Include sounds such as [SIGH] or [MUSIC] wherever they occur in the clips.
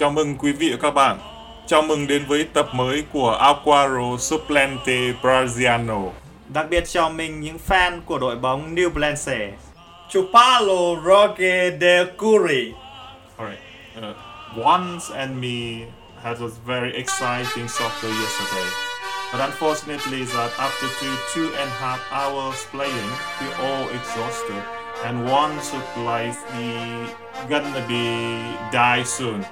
Chào mừng quý vị và các bạn. Chào mừng đến với tập mới của Aquaro Suplente Braziano. Đặc biệt chào mừng những fan của đội bóng New Balance. Chupalo Roque de Curi. Alright. Uh, Once and me had a very exciting soccer yesterday. But unfortunately that after two, two and a half hours playing, we all exhausted. And one looked like he gonna be die soon.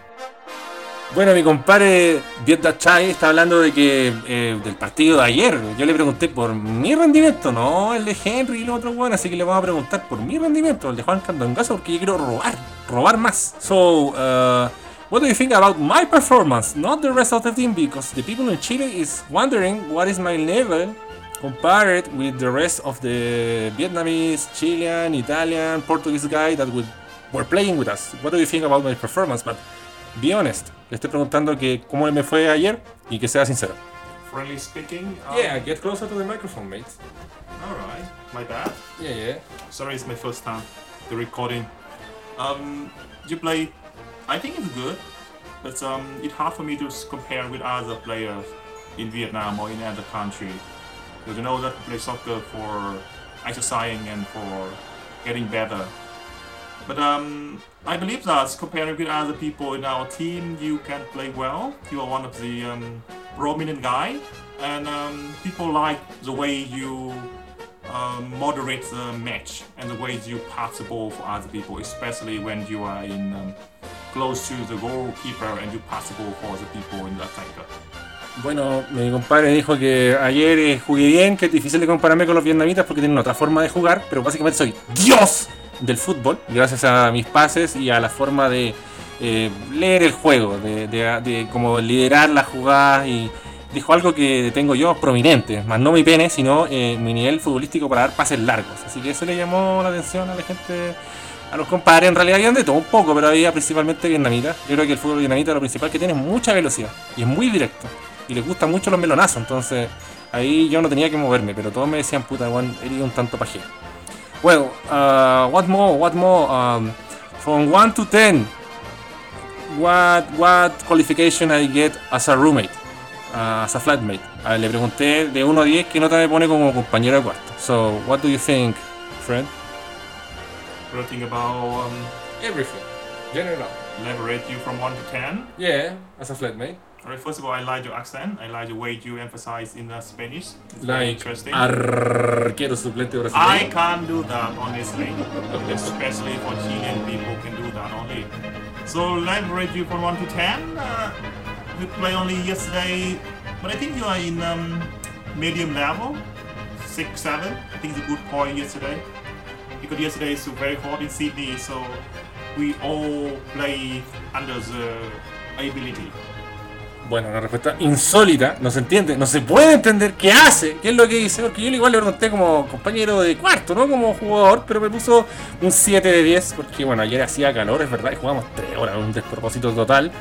Bueno, mi compadre Vietnam Chai está hablando de que eh, del partido de ayer. Yo le pregunté por mi rendimiento, no el de Henry y los otros buenos, así que le vamos a preguntar por mi rendimiento, el de Juan Candongazo, porque yo quiero robar, robar más. So, uh, what do you think about my performance? Not the rest of the team, because the people in Chile is wondering what is my level compared with the rest of the Vietnamese, Chilean, Italian, Portuguese guy that would, were playing with us. What do you think about my performance? But be honest. Le estoy preguntando que cómo me fue ayer y que sea sincero. Friendly speaking. um, Yeah, get closer to the microphone, mate. Alright. My bad. Yeah, yeah. Sorry, it's my first time the recording. Um, you play. I think it's good, but um, it's hard for me to compare with other players in Vietnam or in other country. Because you know that play soccer for exercising and for getting better. But um, I believe that comparing with other people in our team, you can play well. You are one of the um, prominent guy, and um, people like the way you um, moderate the match and the way you pass the ball for other people, especially when you are in um, close to the goalkeeper and you pass the ball for the people in the attacker. Bueno, mi compadre dijo que ayer eh, jugué bien, que es difícil de compararme con los vietnamitas porque tienen otra forma de jugar, pero básicamente soy Dios del fútbol, gracias a mis pases y a la forma de eh, leer el juego, de, como liderar las jugadas y dijo algo que tengo yo prominente, más no mi pene, sino eh, mi nivel futbolístico para dar pases largos. Así que eso le llamó la atención a la gente, a los compadres. En realidad habían de todo un poco, pero había principalmente vietnamitas. Yo creo que el fútbol vietnamita lo principal que tiene mucha velocidad y es muy directo. Y les gustan mucho los melonazos, entonces ahí yo no tenía que moverme, pero todos me decían, puta, Juan, eres un tanto pajero. Well, uh, what more, what more? Um, from 1 to 10, what, what qualification I get as a roommate, uh, as a flatmate? Ah, le pregunté de 1 a 10 qué nota me pone como compañero de cuarto. So, what do you think, friend? What do you think about um, Everything. General. leverage you from 1 to 10? Yeah, as a flatmate. Alright, first of all, I like your accent. I like the way you emphasize in the Spanish. It's Like interesting. arquero suplente I can't do that, honestly. Especially for Chilean people can do that only. So leverage you from 1 to 10. Uh, you play only yesterday, but I think you are in um, medium level. 6, 7. I think it's a good point yesterday. Because yesterday is very hot in Sydney, so we all play under the ability. Bueno, una respuesta insólita, no se entiende, no se puede entender qué hace, qué es lo que dice, porque yo igual le pregunté como compañero de cuarto, no como jugador, pero me puso un 7 de 10, porque bueno, ayer hacía calor, es verdad, y jugamos 3 horas, un despropósito total,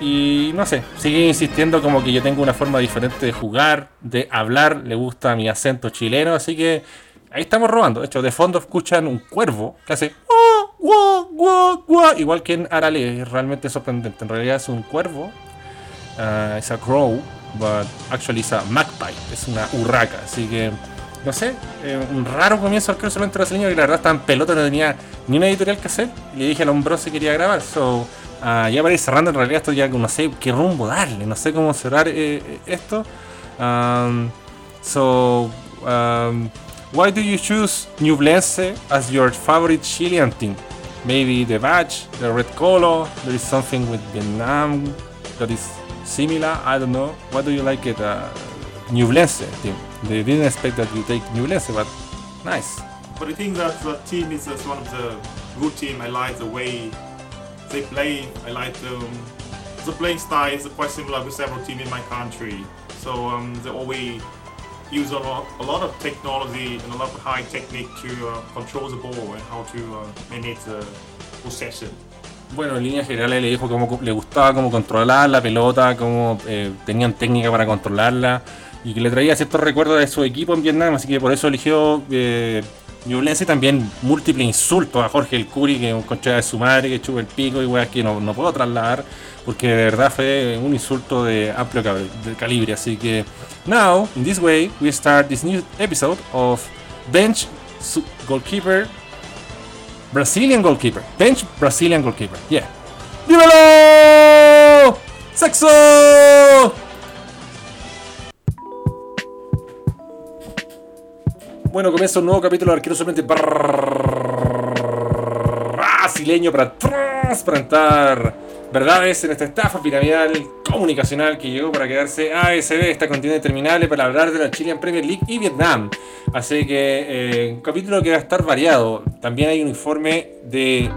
y no sé, sigue insistiendo como que yo tengo una forma diferente de jugar, de hablar, le gusta mi acento chileno, así que ahí estamos robando, de hecho, de fondo escuchan un cuervo que hace... Igual que en Arale, es realmente sorprendente. En realidad es un cuervo uh, it's a crow, but actually it's a magpie, es una urraca, así que no sé, eh, un raro comienzo al creo solamente brasileño que la verdad estaba en pelota, no tenía ni una editorial que hacer, le dije al hombre si quería grabar, so ah, ya para ir cerrando en realidad esto ya no sé qué rumbo darle, no sé cómo cerrar eh, eh, esto. Um, so um, why do you choose Ñublense as your favorite Chilean team? Maybe the badge, the red color, there is something with Vietnam that is similar. I don't know. What do you like it? Uh, Ñublense team. They didn't expect that you take Ñublense, but nice. But I think that the team is one of the good team. I like the way they play. I like the the playing style is quite similar with several teams in my country. So um, they always use a lot, a lot of technology and a lot of high technique to uh, control the ball and how to uh, manage the possession. Bueno, en líneas generales le dijo cómo le gustaba cómo controlar la pelota, cómo eh, tenían técnica para controlarla y que le traía ciertos recuerdos de su equipo en Vietnam, así que por eso eligió eh, Ñublense también múltiples insultos a Jorge el Curi, que es un concha de su madre, que chupa el pico y weas que no, no puedo trasladar, porque de verdad fue un insulto de amplio cab- de calibre. Así que, now, in this way, we start this new episode of Bench Goalkeeper, Brazilian Goalkeeper. Bench Brazilian Goalkeeper, yeah. ¡Dímelo! ¡Sexo! Bueno, comienza un nuevo capítulo de Arquero Solamente brasileño para transparentar verdades en esta estafa piramidal comunicacional que llegó para quedarse ASB, esta contienda interminable para hablar de la Chilean Premier League y Vietnam. Así que eh, un capítulo que va a estar variado. También hay un informe de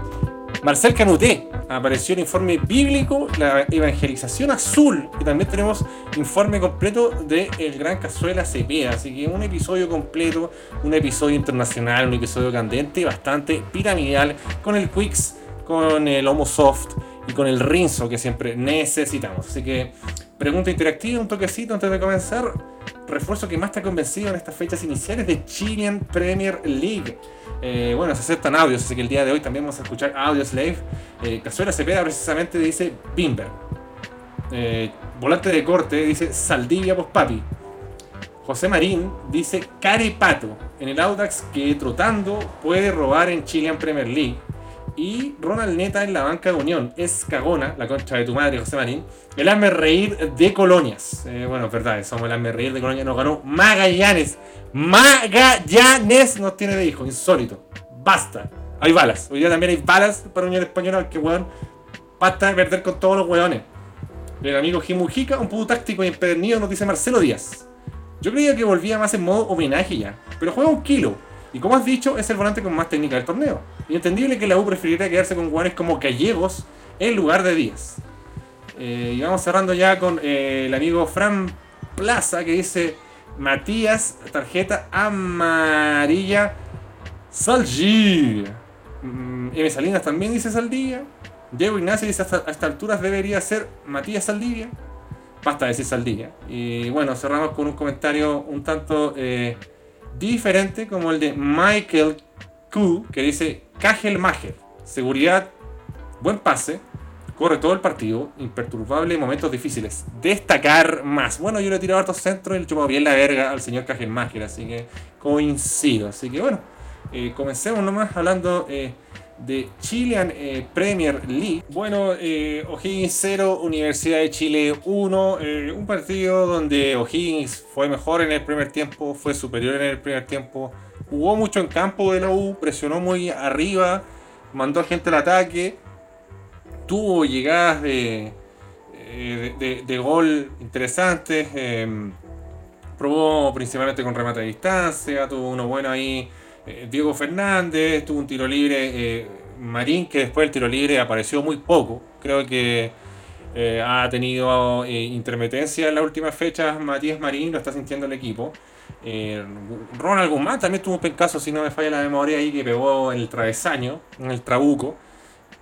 Marcel Canuté. Apareció el informe bíblico, la evangelización azul. Y también tenemos informe completo de El Gran Cazuela Cepeda. Así que un episodio completo, un episodio internacional, un episodio candente, bastante piramidal, con el Quicks, con el Homo Soft y con el Rinzo que siempre necesitamos. Así que pregunta interactiva, un toquecito antes de comenzar. Refuerzo que más ha convencido en estas fechas iniciales de Chilean Premier League. Eh, bueno, se aceptan audios, así que el día de hoy también vamos a escuchar audios live. Eh, Cazuela Cepeda precisamente dice Bimber. Eh, volante de corte dice Saldivia pues papi. José Marín dice Carepato en el Audax que trotando puede robar en Chilean Premier League. Y Ronald Neta en la banca de Unión. Es cagona, la concha de tu madre, José Marín. El hazme reír de Colonias. Eh, bueno, es verdad, somos el hazme reír de Colonias. Nos ganó Magallanes. Magallanes nos tiene de hijo, insólito. Basta. Hay balas. Hoy día también hay balas para Unión Española. Que weón, basta de perder con todos los weones. El amigo Jimujica, un puto táctico y empedernido, nos dice Marcelo Díaz. Yo creía que volvía más en modo homenaje ya, pero juega un kilo. Y como has dicho, es el volante con más técnica del torneo. Y entendible que la U preferiría quedarse con jugadores como Gallegos en lugar de Díaz. Eh, y vamos cerrando ya con eh, el amigo Fran Plaza que dice Matías, tarjeta amarilla, Salgi. Mm, M. Salinas también dice Saldivia. Diego Ignacio dice hasta, a estas alturas debería ser Matías Saldivia. Basta decir Saldivia. Y bueno, cerramos con un comentario un tanto eh, diferente como el de Michael Q, que dice Cajel Mager. Seguridad, buen pase, corre todo el partido, imperturbable en momentos difíciles. Destacar más. Bueno, yo le he tirado hartos centros y le he bien la verga al señor Cajel Mager, así que coincido. Así que bueno, eh, comencemos nomás hablando eh, de Chilean eh, Premier League. Bueno, eh, O'Higgins 0, Universidad de Chile 1. eh, un partido donde O'Higgins fue mejor en el primer tiempo, fue superior en el primer tiempo. Jugó mucho en campo de la U, presionó muy arriba, mandó gente al ataque. Tuvo llegadas de, eh, de, de- gol interesantes. probó principalmente con remate a distancia. Tuvo uno bueno ahí. Eh, Diego Fernández. Tuvo un tiro libre. eh, Marín, que después del tiro libre apareció muy poco. Creo que eh, ha tenido intermitencia en las últimas fechas. Matías Marín lo está sintiendo el equipo. Ronald Guzmán también tuvo un pencazo, si no me falla la memoria, ahí que pegó el travesaño, en el trabuco.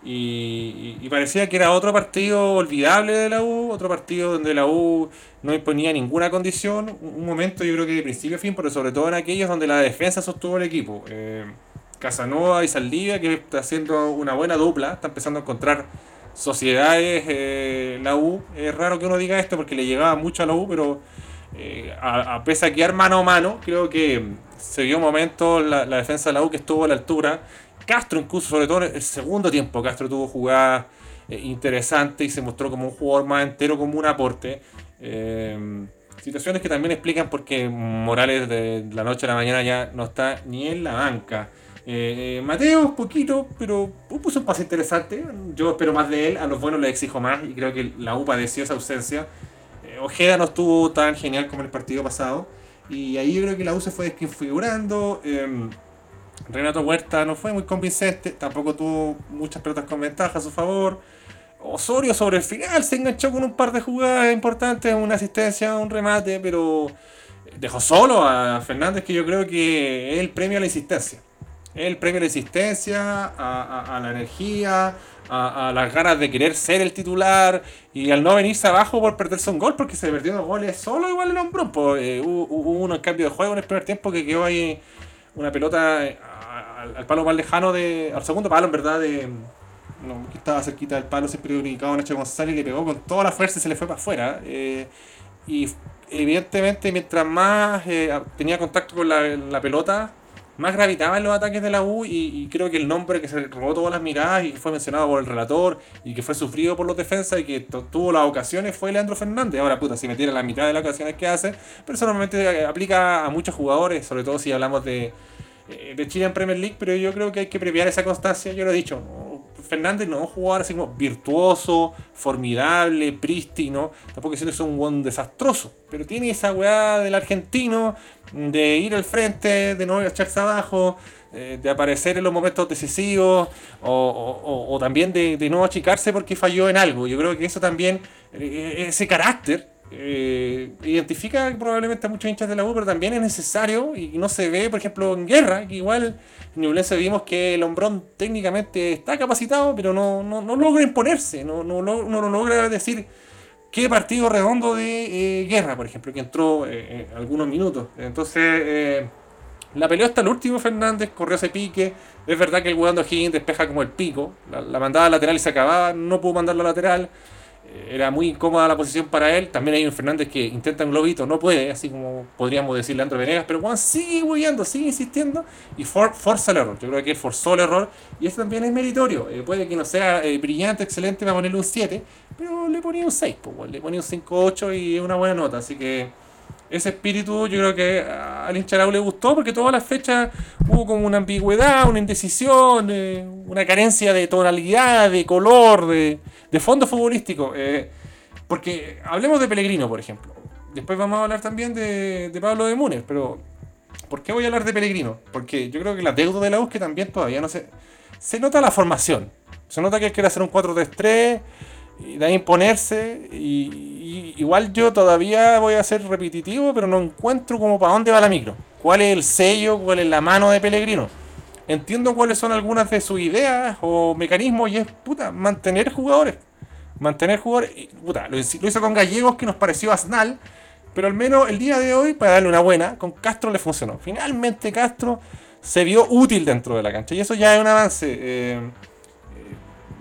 Y, parecía que era otro partido olvidable de la U, otro partido donde la U no imponía ninguna condición. Un un momento, yo creo que de principio a fin, pero sobre todo en aquellos donde la defensa sostuvo el equipo. Eh, Casanova y Saldivia, que está haciendo una buena dupla, está empezando a encontrar sociedades eh, la U. Es raro que uno diga esto porque le llegaba mucho a la U, pero eh, a, pesar de quedar mano a mano, creo que se vio momentos la, la defensa de la U que estuvo a la altura. Castro, incluso, sobre todo en el segundo tiempo, Castro tuvo jugadas eh, interesantes y se mostró como un jugador más entero, como un aporte. Eh, situaciones que también explican por qué Morales de la noche a la mañana ya no está ni en la banca. Eh, eh, Mateo, poquito, pero puso un pase interesante. Yo espero más de él, a los buenos le exijo más y creo que la U padeció esa ausencia. Ojeda no estuvo tan genial como en el partido pasado. Y ahí yo creo que la U se fue desconfigurando. Renato Huerta no fue muy convincente, tampoco tuvo muchas pelotas con ventaja a su favor. Osorio sobre el final se enganchó con un par de jugadas importantes, una asistencia, un remate, pero dejó solo a Fernández, que yo creo que es el premio a la insistencia. Es el premio a la insistencia, a, la energía, a, las ganas de querer ser el titular y al no venirse abajo por perderse un gol, porque se perdió dos goles solo igual el hombro. Pues, eh, hubo, hubo uno cambio de juego en el primer tiempo que quedó ahí una pelota al, al palo más lejano de. al segundo palo en verdad de. Estaba cerquita del palo, siempre ubicado Nacho González y le pegó con toda la fuerza y se le fue para afuera. eh, y evidentemente mientras más eh, tenía contacto con la, la pelota, más gravitaba en los ataques de la U y, creo que el nombre que se robó todas las miradas y que fue mencionado por el relator y que fue sufrido por los defensas y que tuvo las ocasiones fue Leandro Fernández. Ahora, puta, si metiera la mitad de las ocasiones que hace, pero eso normalmente eh, aplica a muchos jugadores, sobre todo si hablamos de, de Chile en Premier League, pero yo creo que hay que premiar esa constancia, yo lo he dicho. Fernández no es un jugador así como virtuoso, formidable, prístino, tampoco es un buen desastroso, pero tiene esa weá del argentino de ir al frente, de no echarse abajo, eh, de aparecer en los momentos decisivos o, también de, de no achicarse porque falló en algo. Yo creo que eso también, eh, ese carácter, eh, identifica probablemente a muchos hinchas de la U, pero también es necesario y no se ve, por ejemplo, en guerra, que igual en Ñublense vimos que el hombrón técnicamente está capacitado, pero no, no, no logra imponerse, no, no, no, no logra decir qué partido redondo de eh, guerra, por ejemplo, que entró eh, algunos minutos. Entonces, la peleó hasta el último Fernández, corrió ese pique. Es verdad que el jugando Higgins despeja como el pico. La, la mandaba lateral y se acababa, no pudo mandar la lateral. Era muy incómoda la posición para él. También hay un Fernández que intenta un globito, no puede, así como podríamos decirle a André Venegas. Pero Juan sigue huyendo, sigue insistiendo y for- forza el error. Yo creo que forzó el error y eso también es meritorio. Eh, puede que no sea eh, brillante, excelente para ponerle un 7, pero le ponía un 6, pues, le ponía un 5-8 y una buena nota. Así que ese espíritu yo creo que al hincha de la U le gustó porque todas las fechas hubo como una ambigüedad, una indecisión, eh, una carencia de tonalidad, de color, de, de fondo futbolístico. eh, porque hablemos de Pellegrino, por ejemplo. Después vamos a hablar también de, de Pablo de Múnez, pero ¿por qué voy a hablar de Pellegrino? Porque yo creo que la deuda de la U también todavía no se... Se nota la formación. Se nota que él quiere hacer un 4-3-3 y de imponerse. Y, igual yo todavía voy a ser repetitivo, pero no encuentro como para dónde va la micro. ¿Cuál es el sello? ¿Cuál es la mano de Pellegrino? Entiendo cuáles son algunas de sus ideas o mecanismos y es, puta, mantener jugadores. Mantener jugadores. puta, lo hizo con Gallegos que nos pareció asnal, pero al menos el día de hoy, para darle una buena, con Castro le funcionó. Finalmente Castro se vio útil dentro de la cancha y eso ya es un avance. eh,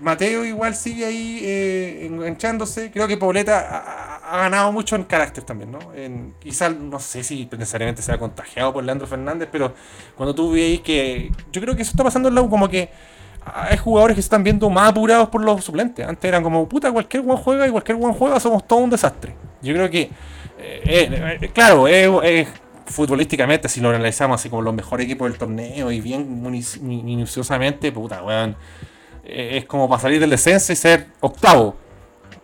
Mateo igual sigue ahí eh, enganchándose. Creo que Pobleta ha, ganado mucho en carácter también, ¿no? En, quizá, no sé si necesariamente se ha contagiado por Leandro Fernández, pero cuando tú veis que. Yo creo que eso está pasando en la U, como que hay jugadores que se están viendo más apurados por los suplentes. Antes eran como, puta, cualquier buen juega y cualquier buen juega, somos todo un desastre. Yo creo que, eh, eh, claro, futbolísticamente, si lo analizamos así como los mejores equipos del torneo y bien minuciosamente, puta, weón eh, es como para salir del descenso y ser octavo.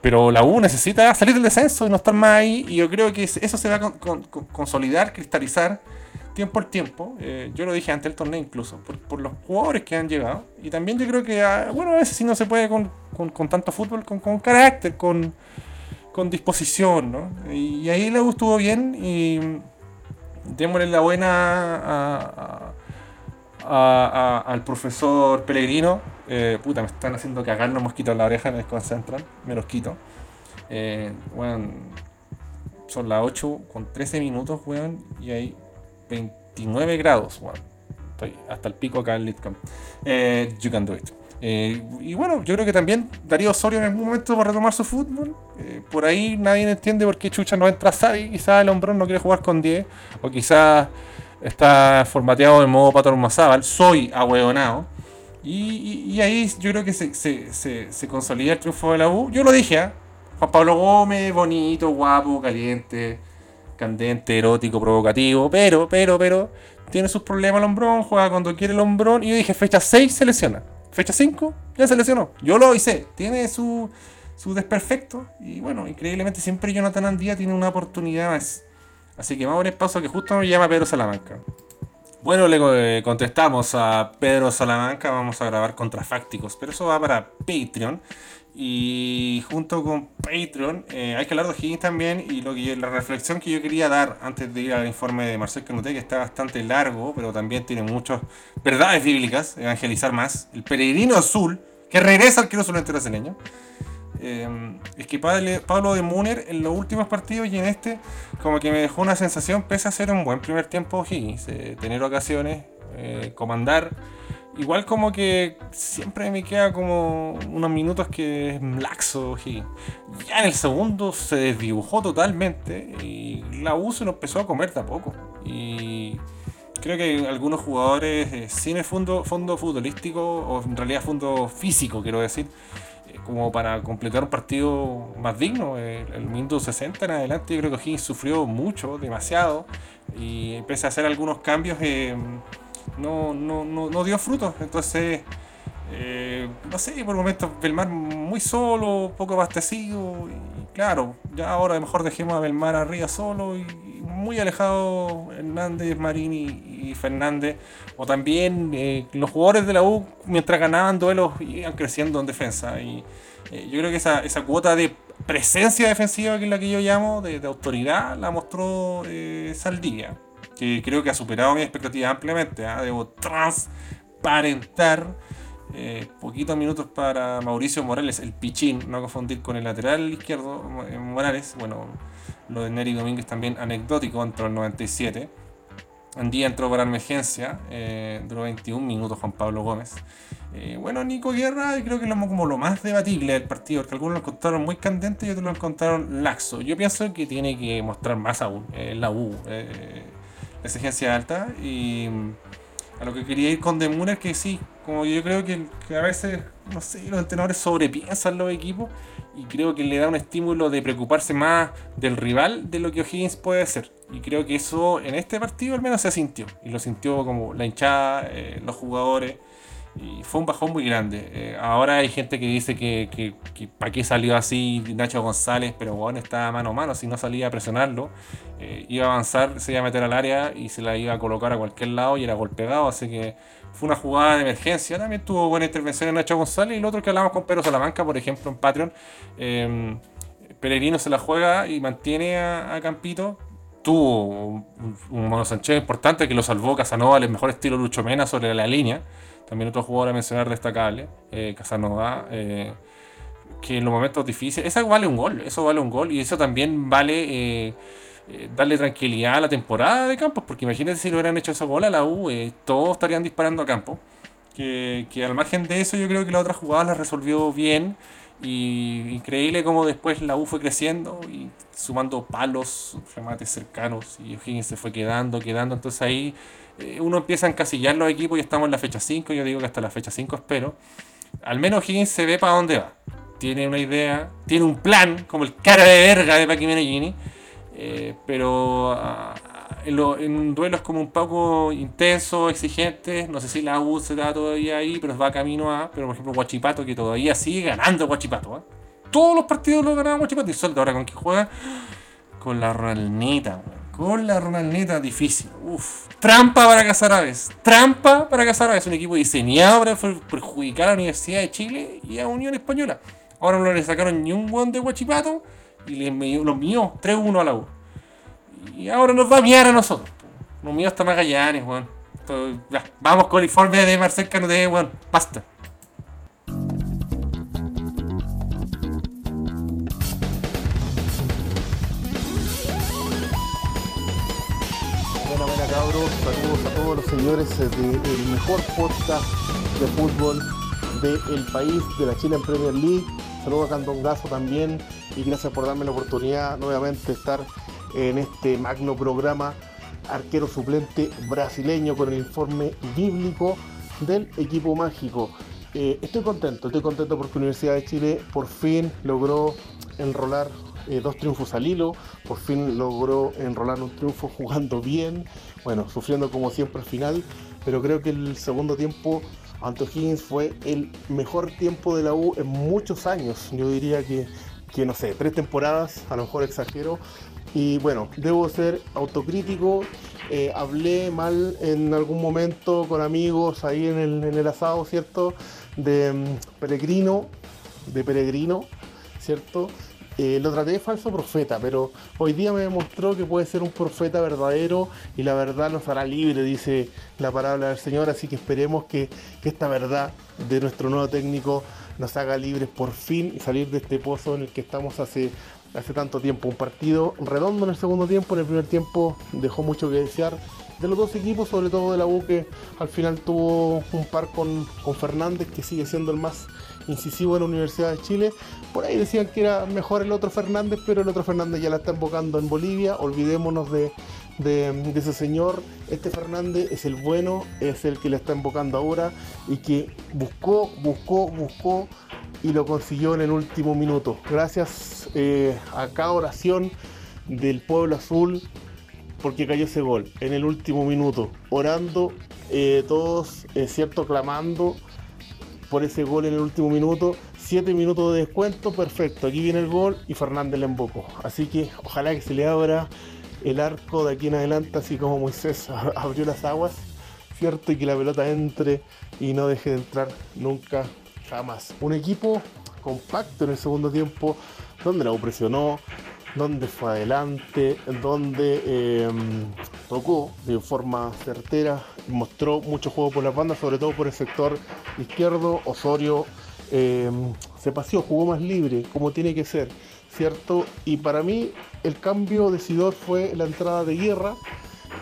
Pero la U necesita salir del descenso y no estar más ahí. Y yo creo que eso se va a con- con- con- consolidar, cristalizar tiempo al tiempo. Eh, yo lo dije antes del torneo incluso, por, por los jugadores que han llegado. Y también yo creo que, ah, bueno, a veces si no se puede con, con- tanto fútbol, con, carácter, con, con disposición, ¿no? Y, ahí la U estuvo bien y démosle la buena al profesor Pellegrino. Eh, puta, me están haciendo cagar los mosquitos en la oreja, me desconcentran, me los quito. Eh, weón, son las 8 con 13 minutos, weón, y hay 29 grados, weón. Estoy hasta el pico acá en Litcom. Eh, you can do it. Eh, y bueno, yo creo que también Darío Osorio en algún momento va a retomar su fútbol. Eh, por ahí nadie entiende por qué Chucha no entra Sadi. Quizás el hombrón no quiere jugar con 10. O quizás está formateado en modo patrón Mazábal. Soy ahueonado. Y, ahí yo creo que se, se- se- consolida el triunfo de la U. Yo lo dije, ¿ah? Juan Pablo Gómez, bonito, guapo, caliente, candente, erótico, provocativo. Pero, pero, pero, tiene sus problemas el hombrón, juega cuando quiere el hombrón. Y yo dije, fecha 6 se lesiona. Fecha 5 ya se lesionó. Yo lo hice. Tiene su, su desperfecto. Y bueno, increíblemente siempre Jonathan Andía tiene una oportunidad más. Así que vamos a ver paso que justo me llama Pedro Salamanca. Bueno, le eh, contestamos a Pedro Salamanca, vamos a grabar contrafácticos, pero eso va para Patreon. Y junto con Patreon eh, hay que hablar de Higgins también y lo la reflexión que yo quería dar antes de ir al informe de Marcel Canuté, que está bastante largo, pero también tiene muchas verdades bíblicas, evangelizar más. El peregrino azul, que regresa al quiero entero brasileño. Eh, es que Pablo, de Muner en los últimos partidos y en este, como que me dejó una sensación, pese a ser un buen primer tiempo Higgins, eh, tener ocasiones, eh, comandar. Igual como que siempre me queda como unos minutos que es laxo. Y ya en el segundo se desdibujó totalmente y la U se lo empezó a comer tampoco. Y creo que algunos jugadores eh, sin el fondo, fondo futbolístico, o en realidad fondo físico, quiero decir, como para completar un partido más digno. El, el minuto 60 en adelante, yo creo que O'Higgins sufrió mucho, demasiado, y empecé a hacer algunos cambios. Eh, no, no, no, no dio frutos. Entonces, eh, no sé, por momentos Belmar muy solo, poco abastecido. Claro, ya ahora mejor dejemos a Belmar arriba solo y, muy alejado Hernández, Marini y Fernández. O también eh, los jugadores de la U, mientras ganaban duelos, iban creciendo en defensa. Y eh, yo creo que esa, esa cuota de presencia defensiva, que es la que yo llamo, de, autoridad, la mostró eh, Saldivia que creo que ha superado mi expectativa ampliamente. ¿eh? Debo transparentar. Eh, poquitos minutos para Mauricio Morales, el pichín, no confundir con el lateral izquierdo Morales. Bueno, lo de Neri Domínguez también anecdótico, entró el 97. Andía entró para emergencia, eh, duró 21 minutos Juan Pablo Gómez. Eh, bueno, Nico Guerra creo que es como lo más debatible del partido, porque algunos lo encontraron muy candente y otros lo encontraron laxo. Yo pienso que tiene que mostrar más aún, eh, la U. Eh, exigencia alta. Y a lo que quería ir con Demuner, que sí, como yo creo que, que, a veces, no sé, los entrenadores sobrepiensan los equipos y creo que le da un estímulo de preocuparse más del rival de lo que O'Higgins puede hacer. Y creo que eso en este partido al menos se sintió. Y lo sintió como la hinchada, eh, los jugadores. Y fue un bajón muy grande. Eh, ahora hay gente que dice que, para qué salió así Nacho González, pero bueno, estaba mano a mano, si no salía a presionarlo, eh, iba a avanzar, se iba a meter al área y se la iba a colocar a cualquier lado y era golpeado, así que fue una jugada de emergencia. También tuvo buena intervención en Nacho González y el otro que hablamos con Pedro Salamanca, por ejemplo, en Patreon. Eh, Peregrino se la juega y mantiene a, Campito, tuvo un, un Mono Sánchez importante que lo salvó Casanova al mejor estilo Lucho Mena sobre la línea. También otro jugador a mencionar destacable, eh, Casanova, eh, que en los momentos difíciles, eso vale un gol, eso vale un gol y eso también vale eh, darle tranquilidad a la temporada de Campos, porque imagínense si lo hubieran hecho esa gol a la U, todos estarían disparando a Campos. Que, que, al margen de eso yo creo que la otra jugada la resolvió bien y increíble como después la U fue creciendo y sumando palos, remates cercanos y O'Higgins se fue quedando, quedando, entonces ahí uno empieza a encasillar los equipos y estamos en la fecha 5, yo digo que hasta la fecha 5 espero. Al menos O'Higgins se ve para dónde va. Tiene una idea, tiene un plan, como el cara de verga de Paqui Menellini, eh, pero uh, en, lo, como un poco intensos, exigentes. No sé si la U se da todavía ahí, pero va camino a. Pero por ejemplo, Guachipato, que todavía sigue ganando Guachipato. ¿eh? Todos los partidos lo ganaba Guachipato. Y suelta ahora con que juega con la Ronaldnita, con la Ronaldnita difícil. Uf. Trampa para Casaraves. Trampa para Casaraves. Un equipo diseñado para perjudicar a la Universidad de Chile y a Unión Española. Ahora no le sacaron ni un buen de Guachipato y les los míos 3-1 a la U. Y ahora nos va a mirar a nosotros. Los míos está Magallanes, weón. Vamos con el informe de Marcel Canute, weón. Basta. Saludos a todos los señores del mejor podcast de fútbol del país, de la Chile en Premier League. Saludos a Candongazo también y gracias por darme la oportunidad nuevamente de estar en este magno programa arquero suplente brasileño con el informe bíblico del equipo mágico. Eh, estoy contento, estoy contento porque Universidad de Chile por fin logró enrolar eh, dos triunfos al hilo, por fin logró enrolar un triunfo jugando bien, bueno, sufriendo como siempre al final, pero creo que el segundo tiempo ante Higgins fue el mejor tiempo de la U en muchos años, yo diría que, que no sé, tres temporadas, a lo mejor exagero, y bueno, debo ser autocrítico. Eh, hablé mal en algún momento con amigos ahí en el, en el asado, ¿cierto? De um, Peregrino, de Peregrino, ¿cierto? Eh, lo traté de falso profeta, pero hoy día me demostró que puede ser un profeta verdadero y la verdad nos hará libre, dice la palabra del Señor. Así que esperemos que, que esta verdad de nuestro nuevo técnico nos haga libres por fin y salir de este pozo en el que estamos hace hace tanto tiempo. Un partido redondo en el segundo tiempo, en el primer tiempo dejó mucho que desear de los dos equipos, sobre todo de la U que al final tuvo un par con, con Fernández, que sigue siendo el más incisivo en la Universidad de Chile. Por ahí decían que era mejor el otro Fernández, pero el otro Fernández ya la está invocando en Bolivia. Olvidémonos de, de, ese señor. Este Fernández es el bueno, es el que le está invocando ahora y que buscó, buscó, buscó y lo consiguió en el último minuto. Gracias eh, a cada oración del pueblo azul porque cayó ese gol en el último minuto, orando, eh, todos, es cierto, clamando por ese gol en el último minuto. Siete minutos de descuento, perfecto. Aquí viene el gol y Fernández le embocó. Así que ojalá que se le abra el arco de aquí en adelante, así como Moisés [LAUGHS] abrió las aguas, ¿cierto? Y que la pelota entre y no deje de entrar nunca, jamás. Un equipo compacto en el segundo tiempo, donde la presionó, donde fue adelante, donde eh, tocó de forma certera, mostró mucho juego por las bandas, sobre todo por el sector izquierdo. Osorio eh, se paseó, jugó más libre, como tiene que ser, ¿cierto? Y para mí el cambio decidor fue la entrada de Guerra.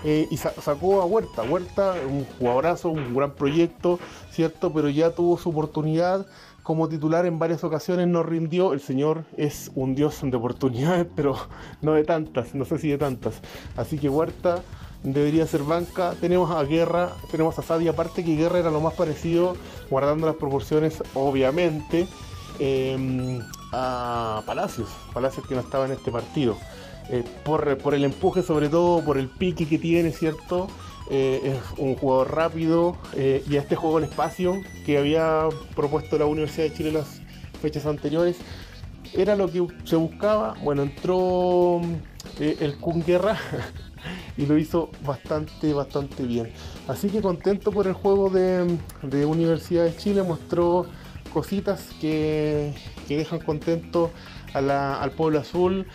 eh, y sa- sacó a Huerta. Huerta, un jugadorazo, un gran proyecto, ¿cierto? Pero ya tuvo su oportunidad como titular en varias ocasiones, no rindió. El señor es un dios de oportunidades, [LAUGHS] pero no de tantas, no sé si de tantas. Así que Huerta debería ser banca. Tenemos a Guerra, tenemos a Sadi, aparte que Guerra era lo más parecido, guardando las proporciones, obviamente, eh, a Palacios. Palacios que no estaba en este partido. Eh, por, por el empuje, sobre todo por el pique que tiene, ¿cierto? Eh, es un jugador rápido eh, y a este juego en espacio que había propuesto la Universidad de Chile en las fechas anteriores era lo que se buscaba. Bueno, entró eh, el Kun Guerra [LAUGHS] y lo hizo bastante, bastante bien. Así que contento por el juego de, de Universidad de Chile, mostró cositas que, que dejan contento al pueblo azul.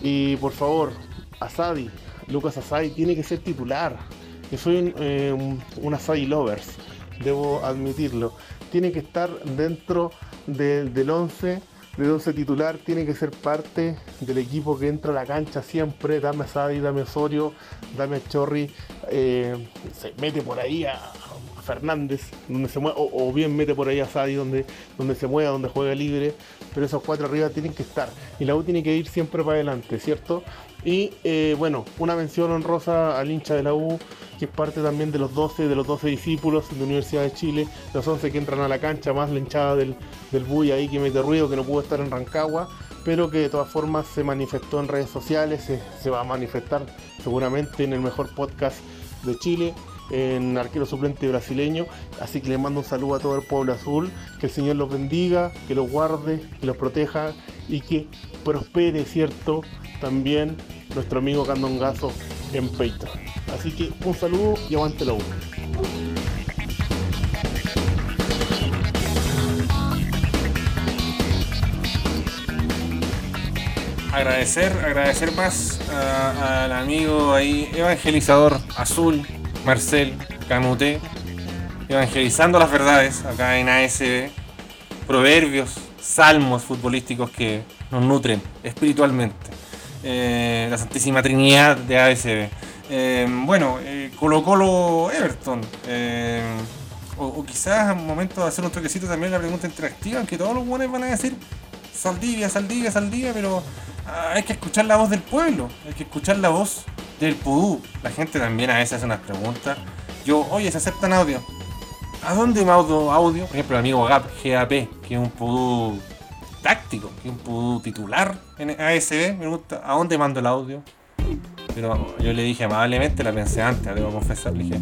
Y por favor, Asadi, Lucas Asadi tiene que ser titular. Que soy un, eh, un- un Asadi lovers, debo admitirlo. Tiene que estar dentro de- del 11 del 11 titular, tiene que ser parte del equipo que entra a la cancha siempre. Dame a Sadi, dame a Osorio, dame a Chorri. eh, se mete por ahí a, Fernández, donde se mueve, o, o bien mete por ahí a Sadi, donde, donde se mueva, donde juega libre. Pero esos cuatro arriba tienen que estar. Y la U tiene que ir siempre para adelante, ¿cierto? Y eh, bueno, una mención honrosa al hincha de la U, que es parte también de los 12, de los 12 discípulos de la Universidad de Chile, los 11 que entran a la cancha, más la hinchada del, del Buy ahí que mete ruido, que no pudo estar en Rancagua, pero que de todas formas se manifestó en redes sociales, se, se va a manifestar seguramente en el mejor podcast de Chile, en arquero suplente brasileño. Así que le mando un saludo a todo el pueblo azul, que el Señor los bendiga, que los guarde, que los proteja y que prospere, ¿cierto? También nuestro amigo Candongazo en Patreon. Así que un saludo y aguante la U. Agradecer, agradecer más al amigo ahí, evangelizador azul, Marcel Camuté, evangelizando las verdades acá en ASB, proverbios, salmos futbolísticos que nos nutren espiritualmente. Eh, la Santísima Trinidad de ASB. Eh, bueno, eh, Colo Colo Everton. eh, o, o quizás a un momento de hacer un toquecito también la pregunta interactiva, aunque todos los buenos van a decir Saldivia, Saldivia, Saldivia, pero ah, hay que escuchar la voz del pueblo, hay que escuchar la voz del pudú. La gente también a veces hace unas preguntas. Yo, oye, se aceptan audio. ¿A dónde mando audio? Por ejemplo, el amigo Gap, GAP, que es un pudú táctico, que es un pudú titular en ASB, me pregunta, ¿a dónde mando el audio? Pero yo le dije amablemente, la pensé antes, debo confesar, le dije,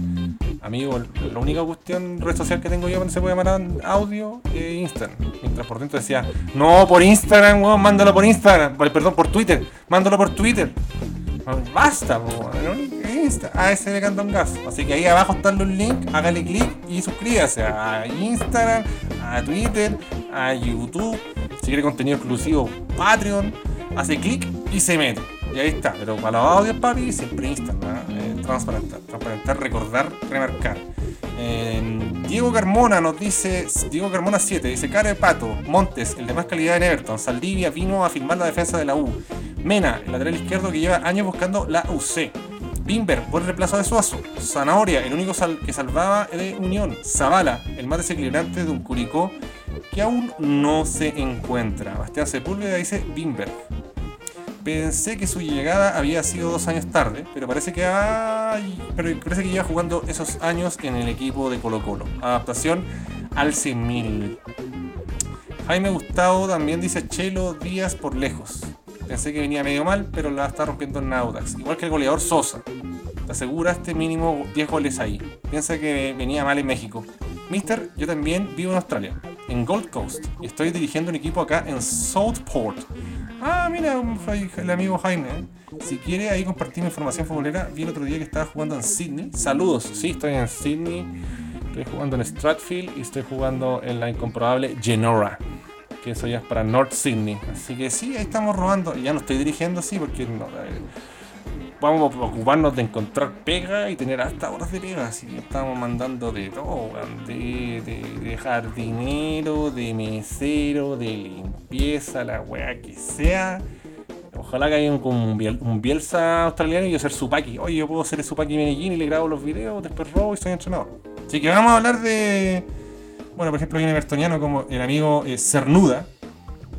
amigo, la única cuestión, red social que tengo yo donde se puede mandar audio es Instagram. Mientras por dentro decía, no, por Instagram, weón, mándalo por Instagram, perdón, por Twitter, mándalo por Twitter. Basta, weón, Insta, ASB Candongazo. Así que ahí abajo están los links, hágale clic y suscríbase a Instagram, a Twitter, a YouTube. Si quiere contenido exclusivo, Patreon, hace clic y se mete. Y ahí está, pero para los audios, papi, siempre Instagram. Eh, transparentar, transparentar, recordar, remarcar. Eh, Diego Carmona nos dice, Diego Carmona 7, dice Care Pato, Montes, el de más calidad en Everton, Saldivia vino a firmar la defensa de la U, Mena, el lateral izquierdo que lleva años buscando la UC, Bimber, buen reemplazo de Suazo. Zanahoria, el único sal- que salvaba de Unión. Zavala, el más desequilibrante de un Curicó que aún no se encuentra. Bastián Sepúlveda dice Bimber. Pensé que su llegada había sido dos años tarde, pero parece que hay, pero parece que lleva jugando esos años en el equipo de Colo Colo. Adaptación al 100.000. Jaime Gustavo también dice Chelo Díaz por lejos. Pensé que venía medio mal, pero la está rompiendo en Audax. Igual que el goleador Sosa. Te asegura este mínimo 10 goles ahí. Piensa que venía mal en México. Mister, yo también vivo en Australia, en Gold Coast, y estoy dirigiendo un equipo acá en Southport. Ah, mira, el amigo Jaime. Si quiere ahí compartir información futbolera, vi el otro día que estaba jugando en Sydney. Saludos, sí, estoy en Sydney. Estoy jugando en Stratfield y estoy jugando en la incomprobable Genora. Que eso ya es para North Sydney. Así que sí, ahí estamos robando. Ya no estoy dirigiendo, sí, porque no, eh, vamos a ocuparnos de encontrar pega y tener hasta horas de pega. Así que estamos mandando de todo, de, de, de jardinero, de mesero, de limpieza, la weá que sea. Ojalá que haya un, un, biel- Bielsa australiano y yo ser Supaki. Oye, yo puedo ser el Supaki Medellín y le grabo los videos, después robo y soy entrenador. Así que vamos a hablar de. Bueno, por ejemplo, viene Bertoniano como el amigo eh, Cernuda,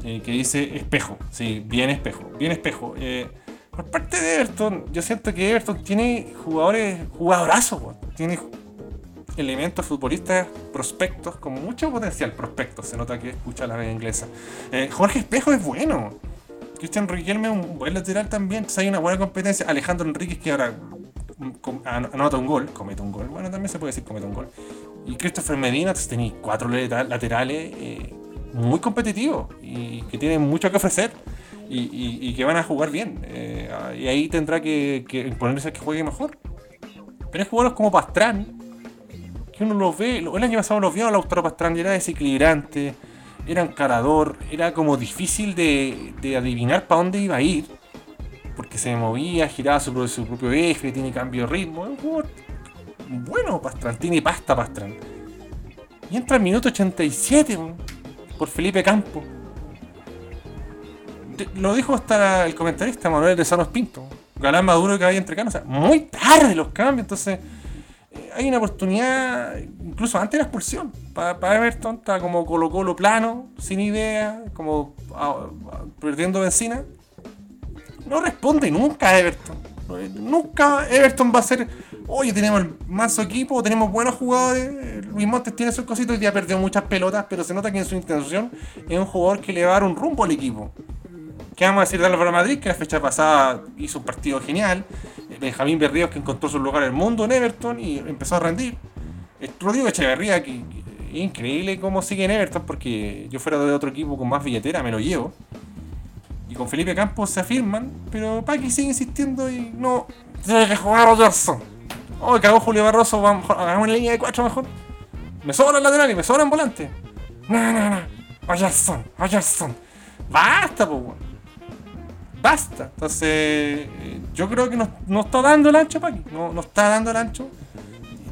eh, que dice espejo. Sí, bien espejo, bien espejo. Eh, por parte de Everton, yo siento que Everton tiene jugadores, jugadorazos, tiene elementos futbolistas, prospectos, con mucho potencial. Prospectos, se nota que escucha la vez inglesa. Eh, Jorge Espejo es bueno. Cristian Riquelme es un buen lateral también. Entonces hay una buena competencia. Alejandro Enríquez que ahora mm, anota un gol, comete un gol. Bueno, también se puede decir comete un gol. Y Christopher Medina, entonces cuatro laterales eh, muy competitivos y que tienen mucho que ofrecer y, y- que van a jugar bien. Eh, y ahí tendrá que, que imponerse a que juegue mejor. Pero hay jugadores como Pastrán, que uno los ve, el año pasado los vio a Lautaro Pastrán y era desequilibrante, era encarador, era como difícil de, adivinar para dónde iba a ir, porque se movía, giraba su, su propio eje, tiene cambio de ritmo, es un jugador bueno Pastrán, tiene pasta Pastrán. Y entra al minuto 87 weón, por Felipe Campo. Lo dijo hasta el comentarista Manuel de Sanos Pinto. Galán Maduro que había entre canos. O sea, muy tarde los cambios. Entonces, eh, hay una oportunidad, incluso antes de la expulsión, para Everton, está como Colo Colo plano, sin idea, como ah, perdiendo benzina. No responde nunca Everton. Nunca Everton va a ser, oye, tenemos el mazo equipo, tenemos buenos jugadores. Luis Montes tiene sus cositas, hoy día perdió muchas pelotas, pero se nota que en su intención es un jugador que le va a dar un rumbo al equipo. ¿Qué vamos a decir de Álvaro Madrid? Que la fecha pasada hizo un partido genial. Benjamín Berríos que encontró su lugar en el mundo en Everton y empezó a rendir. Eh, Rodrigo Echeverría, que, que increíble cómo sigue en Everton, porque yo fuera de otro equipo con más billetera me lo llevo. Y con Felipe Campos se afirman, pero Paqui sigue insistiendo y no. Tiene que jugar Rogerson. Oh, cagó Julio Barroso, vamos, hagamos una línea de cuatro mejor. Me sobran laterales, me sobran volantes. No, no, no. Rogerson, Rogerson. Basta, pues. Basta. Entonces, eh, yo creo que no, no está dando el ancho, Paqui. No, no está dando el ancho.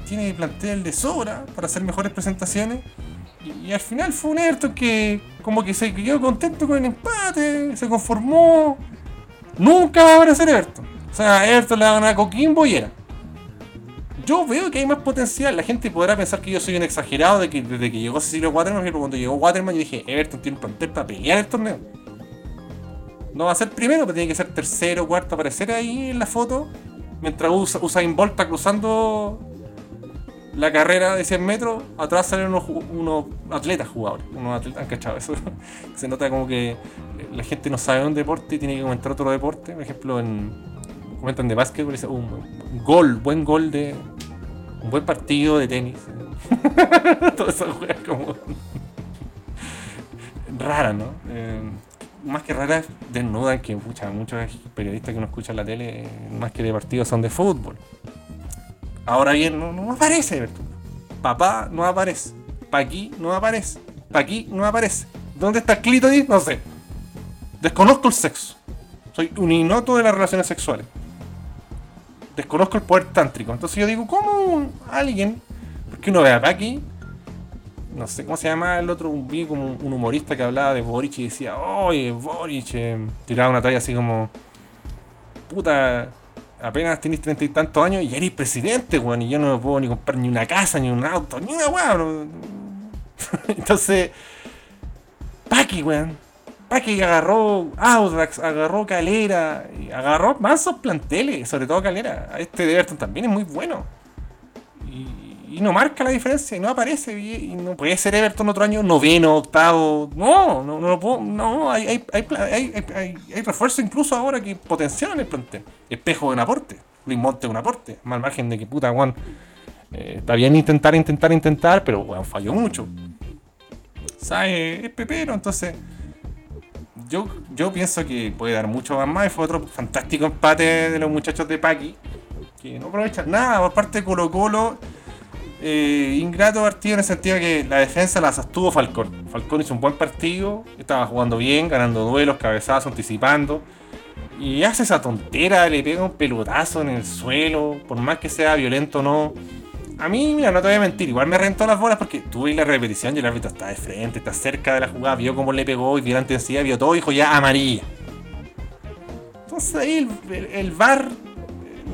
Tiene plantel de sobra para hacer mejores presentaciones. Y, al final fue un Everton que como que se quedó contento con el empate, se conformó. Nunca va a aparecer Everton. O sea, Everton le va a ganar a Coquimbo y era. Yo veo que hay más potencial. La gente podrá pensar que yo soy un exagerado de que desde que llegó Cecilio Waterman, pero cuando llegó Waterman yo dije, Everton tiene un plantel para pelear el torneo. No va a ser primero, pero tiene que ser tercero, cuarto, aparecer ahí en la foto. Mientras usa, Usain Bolt está cruzando la carrera de 100 metros, atrás salen unos, unos atletas jugadores. Unos atletas, ¿han cachado eso? [LAUGHS] Se nota como que la gente no sabe un deporte y tiene que comentar otro deporte. Por ejemplo, en, comentan de básquetbol y "Uh, un gol, buen gol de. Un buen partido de tenis. [LAUGHS] Toda esa juega como. [LAUGHS] rara, ¿no? Eh, más que rara, desnuda, que pucha, muchos periodistas que uno escucha en la tele, más que de partidos, son de fútbol. Ahora bien, no, no aparece. Papá no aparece. Paqui no aparece. Paqui no aparece. ¿Dónde está el clítoris? No sé. Desconozco el sexo. Soy un ignoto de las relaciones sexuales. Desconozco el poder tántrico. Entonces yo digo, ¿cómo alguien? Porque uno ve a Paqui. No sé cómo se llama el otro. Vi como un humorista que hablaba de Boric y decía, oye, Boric. eh", tiraba una talla así como. Puta. apenas tenéis treinta y tantos años y eres presidente, weón, y yo no me puedo ni comprar ni una casa, ni un auto, ni una [LAUGHS] weón. Entonces, Paki, weón. Paki agarró Audax, agarró Calera, agarró mansos planteles, sobre todo Calera. Este Everton también es muy bueno. Y, no marca la diferencia, y no aparece. Y, y no puede ser Everton otro año noveno, octavo. No, no, no puedo. No, hay, hay, hay, hay, hay, refuerzo incluso ahora que potenciaron el plantel. Espejo de un aporte, Luis Monte un aporte. Mal margen de que puta, Juan. está bien intentar, intentar, intentar, pero weón, falló mucho. ¿Sabes? Es pepero, entonces. Yo, yo pienso que puede dar mucho más más. Fue otro fantástico empate de los muchachos de Paqui. Que no aprovechan nada. Por parte de Colo Colo. Eh, ingrato partido en el sentido de que la defensa la sostuvo Falcón. Falcón hizo un buen partido. Estaba jugando bien, ganando duelos, cabezazos, anticipando. Y hace esa tontera, le pega un pelotazo en el suelo. Por más que sea violento o no. A mí, mira, no te voy a mentir, igual me rentó las bolas porque tuve la repetición y el árbitro está de frente, está cerca de la jugada, vio cómo le pegó y vio la intensidad, vio todo y dijo ya amarilla. Entonces ahí el, el, el eh,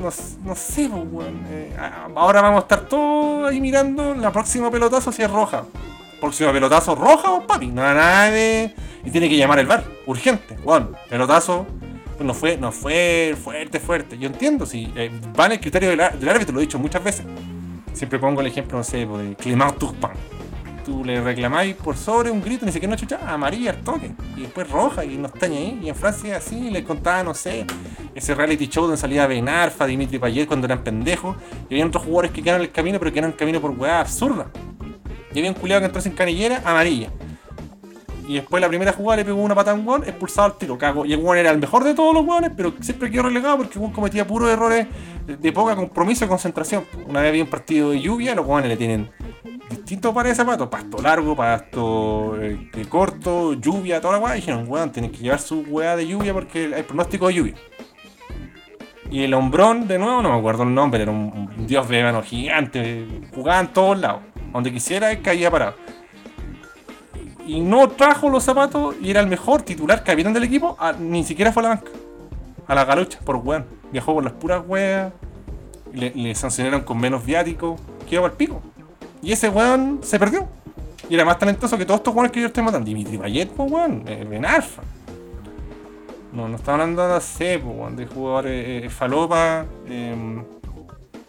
no, no sé, pues, weón, eh, ahora vamos a estar todos ahí mirando la próxima pelotazo si es roja. Próximo pelotazo roja o papi, no nada de... Y tiene que llamar el VAR, urgente, weón, pelotazo. no fue, no fue fuerte, fuerte. Yo entiendo, si eh, vale el criterio del, del árbitro, lo he dicho muchas veces. Siempre pongo el ejemplo, no sé, pues, de Clément Turpin. Tú le reclamáis por sobre un grito, ni siquiera una chucha, amarilla al toque. Y después roja y no está ni ahí. Y en Francia así les contaba, no sé, ese reality show donde salía Ben Arfa, Dimitri Payet cuando eran pendejos. Y había otros jugadores que quedaron en el camino, pero que eran el camino por weá absurda. Y había un culiado que entró sin canillera, amarilla. Y después la primera jugada le pegó una patada a un weón, expulsado al tiro, cago. Y el weón era el mejor de todos los weones, pero siempre quedó relegado porque cometía puros errores de, poca compromiso y concentración. Una vez había un partido de lluvia, los weones le tienen distintos pares de zapatos, pasto largo, pasto que corto, lluvia, toda la weá. Dijeron, weón, tienen que llevar su weá de lluvia porque hay pronóstico de lluvia. Y el hombrón, de nuevo, no me acuerdo el nombre, era un, un dios vegano gigante, jugaba en todos lados. Donde quisiera, caía parado y no trajo los zapatos y era el mejor titular capitán del equipo, a- ni siquiera fue a la banca. A la galucha, por weón. Viajó por las puras weas, le, sancionaron con menos viático, quedó al pico. Y ese weón se perdió. Y era más talentoso que todos estos weones que yo estoy matando. Dimitri Payet, pues weón, eh, Ben Arfa. No, no está hablando de C, pues weón, de jugadores eh, falopa, eh,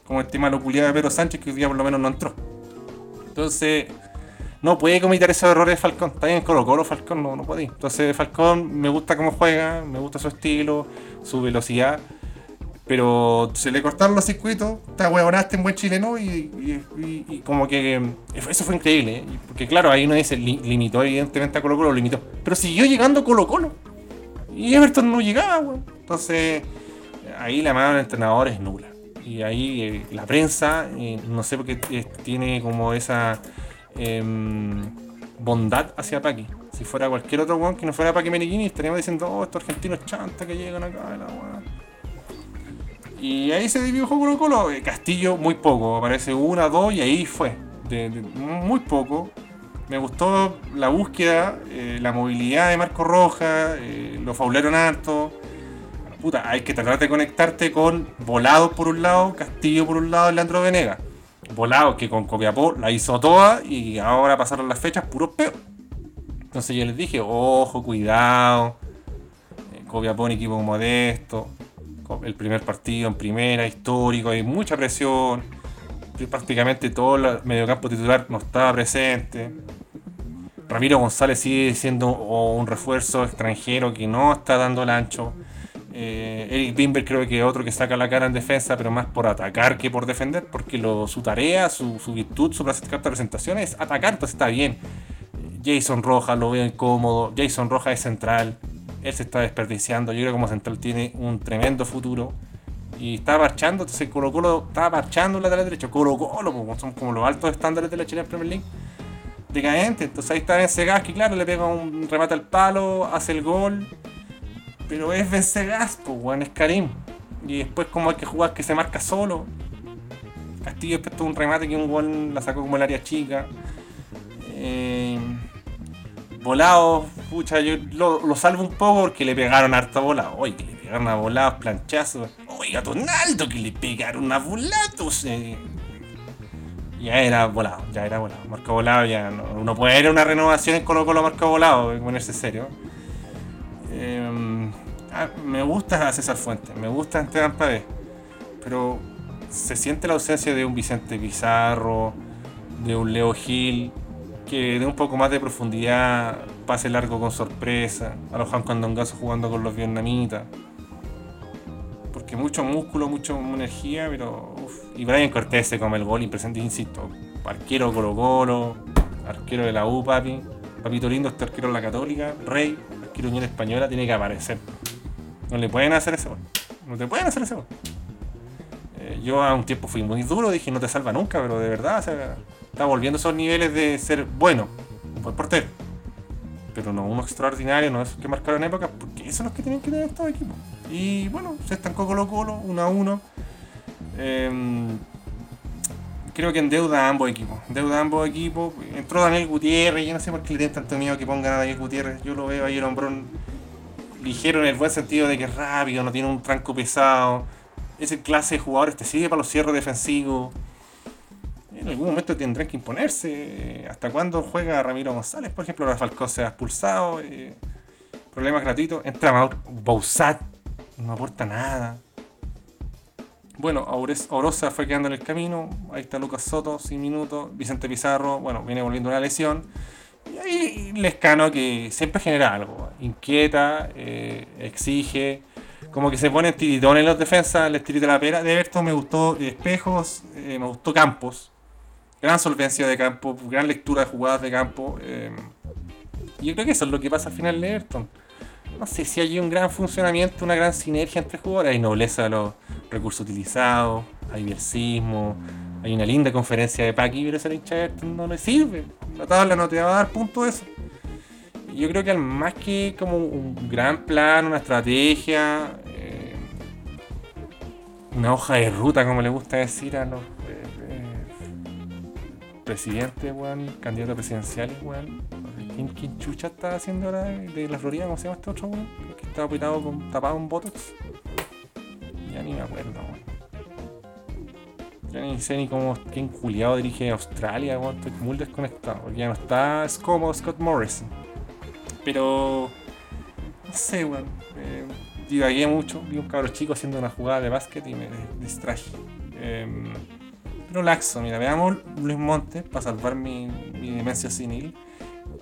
como este malo culiado de Pedro Sánchez que hoy día por lo menos no entró. Entonces, no puede cometer esos errores Falcón. Está bien, Colo Colo, Falcón no, no puede. Entonces, Falcón me gusta cómo juega, me gusta su estilo, su velocidad. Pero se le cortaron los circuitos, te huevonaste en buen chileno y, y- como que eh, eso fue increíble. ¿eh? Porque claro, ahí uno dice, li- limitó evidentemente a Colo Colo, lo limitó. Pero siguió llegando Colo Colo. Y Everton no llegaba, weón. Entonces, ahí la mano del entrenador es nula. Y ahí eh, la prensa, no sé por qué tiene como esa em, bondad hacia Paqui. Si fuera cualquier otro weón que no fuera Paqui Meneghini, estaríamos diciendo, oh, estos argentinos chantas que llegan acá, la weá. Y ahí se dibujó Colo Colo. eh, Castillo muy poco, aparece una, dos y ahí fue. Muy poco. Me gustó la búsqueda, eh, la movilidad de Marco Roja, eh, lo faularon harto. Puta, hay que tratar de conectarte con Volado por un lado, Castillo por un lado Leandro Venega. Volado que con Copiapó la hizo toda y ahora pasaron las fechas puros peos. Entonces yo les dije, ojo, cuidado. Eh, Copiapó un equipo modesto. El primer partido en primera, histórico, hay mucha presión. Prácticamente todo el mediocampo titular no estaba presente. Ramiro González sigue siendo un refuerzo extranjero que no está dando el ancho. Eh, Eric Bimber creo que es otro que saca la cara en defensa, pero más por atacar que por defender, porque lo- su tarea, su, su virtud, su presentación es atacar, entonces está bien. Jason Rojas lo veo incómodo, Jason Rojas es central, él se está desperdiciando, yo creo que como central tiene un tremendo futuro. Y está marchando, entonces Colo Colo está marchando un lateral derecho. Colo Colo, son como los altos estándares de la Chile Premier League decadente. Entonces ahí está Vencegas, que claro, le pega un remate al palo, hace el gol. Pero es Vencegas, pues, weón, es Karim. Y después como hay que jugar que se marca solo. Castillo después tuvo un remate que un gol la sacó como el área chica. Eh, volado, pucha, yo lo, lo salvo un poco porque le pegaron harta bola. Uy, que le pegaron a volados, planchazos. Oiga, Donaldo, que le pegaron a volados. eh". Ya era volado, ya era volado. Marco volado ya no, uno puede a una renovación en Colo Colo Marco volado, que ponerse serio. Eh, ah, me gusta César Fuentes, me gusta Esteban Pavés, pero se siente la ausencia de un Vicente Pizarro, de un Leo Gil, que dé un poco más de profundidad, pase largo con sorpresa, a los Juan Candongazo jugando con los vietnamitas. Porque mucho músculo, mucha energía, pero. uf. Y Brian Cortés se come el gol impresionante, insisto. Arquero Colo Colo, arquero de la U, papi. Papito lindo, este arquero de la Católica, Rey, arquero Unión Española, tiene que aparecer. No le pueden hacer ese gol. No te pueden hacer ese gol. Eh, yo a un tiempo fui muy duro, dije no te salva nunca, pero de verdad, o sea, está volviendo esos niveles de ser bueno, un buen portero. Pero no uno extraordinario, no esos que marcaron épocas, porque esos son los que tienen que tener estos equipos. Y bueno, se estancó Colo Colo, 1 a 1. Em, creo que endeuda a ambos equipos. Endeuda a ambos equipos. Entró Daniel Gutiérrez, yo no sé por qué le tienen tanto miedo que pongan a Daniel Gutiérrez. Yo lo veo ahí el hombrón ligero en el buen sentido de que es rápido, no tiene un tranco pesado. Es el clase de jugador, este sigue para los cierres defensivos. En algún momento tendrán que imponerse. ¿Hasta cuándo juega Ramiro González? Por ejemplo, Rafael ha expulsado. eh, problemas gratuitos. Entra Bausat, no aporta nada. Bueno, Orosa fue quedando en el camino. Ahí está Lucas Soto, sin minutos. Vicente Pizarro, bueno, viene volviendo una lesión. Y ahí Lescano que siempre genera algo. Inquieta, eh, exige. Como que se pone tiritón en los defensas, les tirita la pera. De Everton me gustó Espejos, eh, me gustó Campos. Gran solvencia de campo, gran lectura de jugadas de campo. eh, yo creo que eso es lo que pasa al final de Everton. No sé si hay un gran funcionamiento, una gran sinergia entre jugadores. Hay nobleza de los recursos utilizados, hay versismo, hay una linda conferencia de Paqui, pero ese hincha no le sirve. La tabla no te va a dar punto eso. Yo creo que al más que como un gran plan, una estrategia, eh, una hoja de ruta, como le gusta decir a los eh, eh, presidentes, weón, candidatos presidenciales, weón. ¿Quién, quién chucha está haciendo ahora de, la Florida? ¿Cómo se llama este otro, weón? Que estaba pitado con tapado en botox. Ya ni me acuerdo, weón. Ya ni sé ni cómo, quién culiado dirige Australia, weón. Estoy muy desconectado. Porque ya no está es como Scott Morrison. Pero. No sé, weón. Eh, mucho. Vi un cabro chico haciendo una jugada de básquet y me distraje. Em, pero laxo, mira, veamos Luis Montes para salvar mi, mi demencia senil.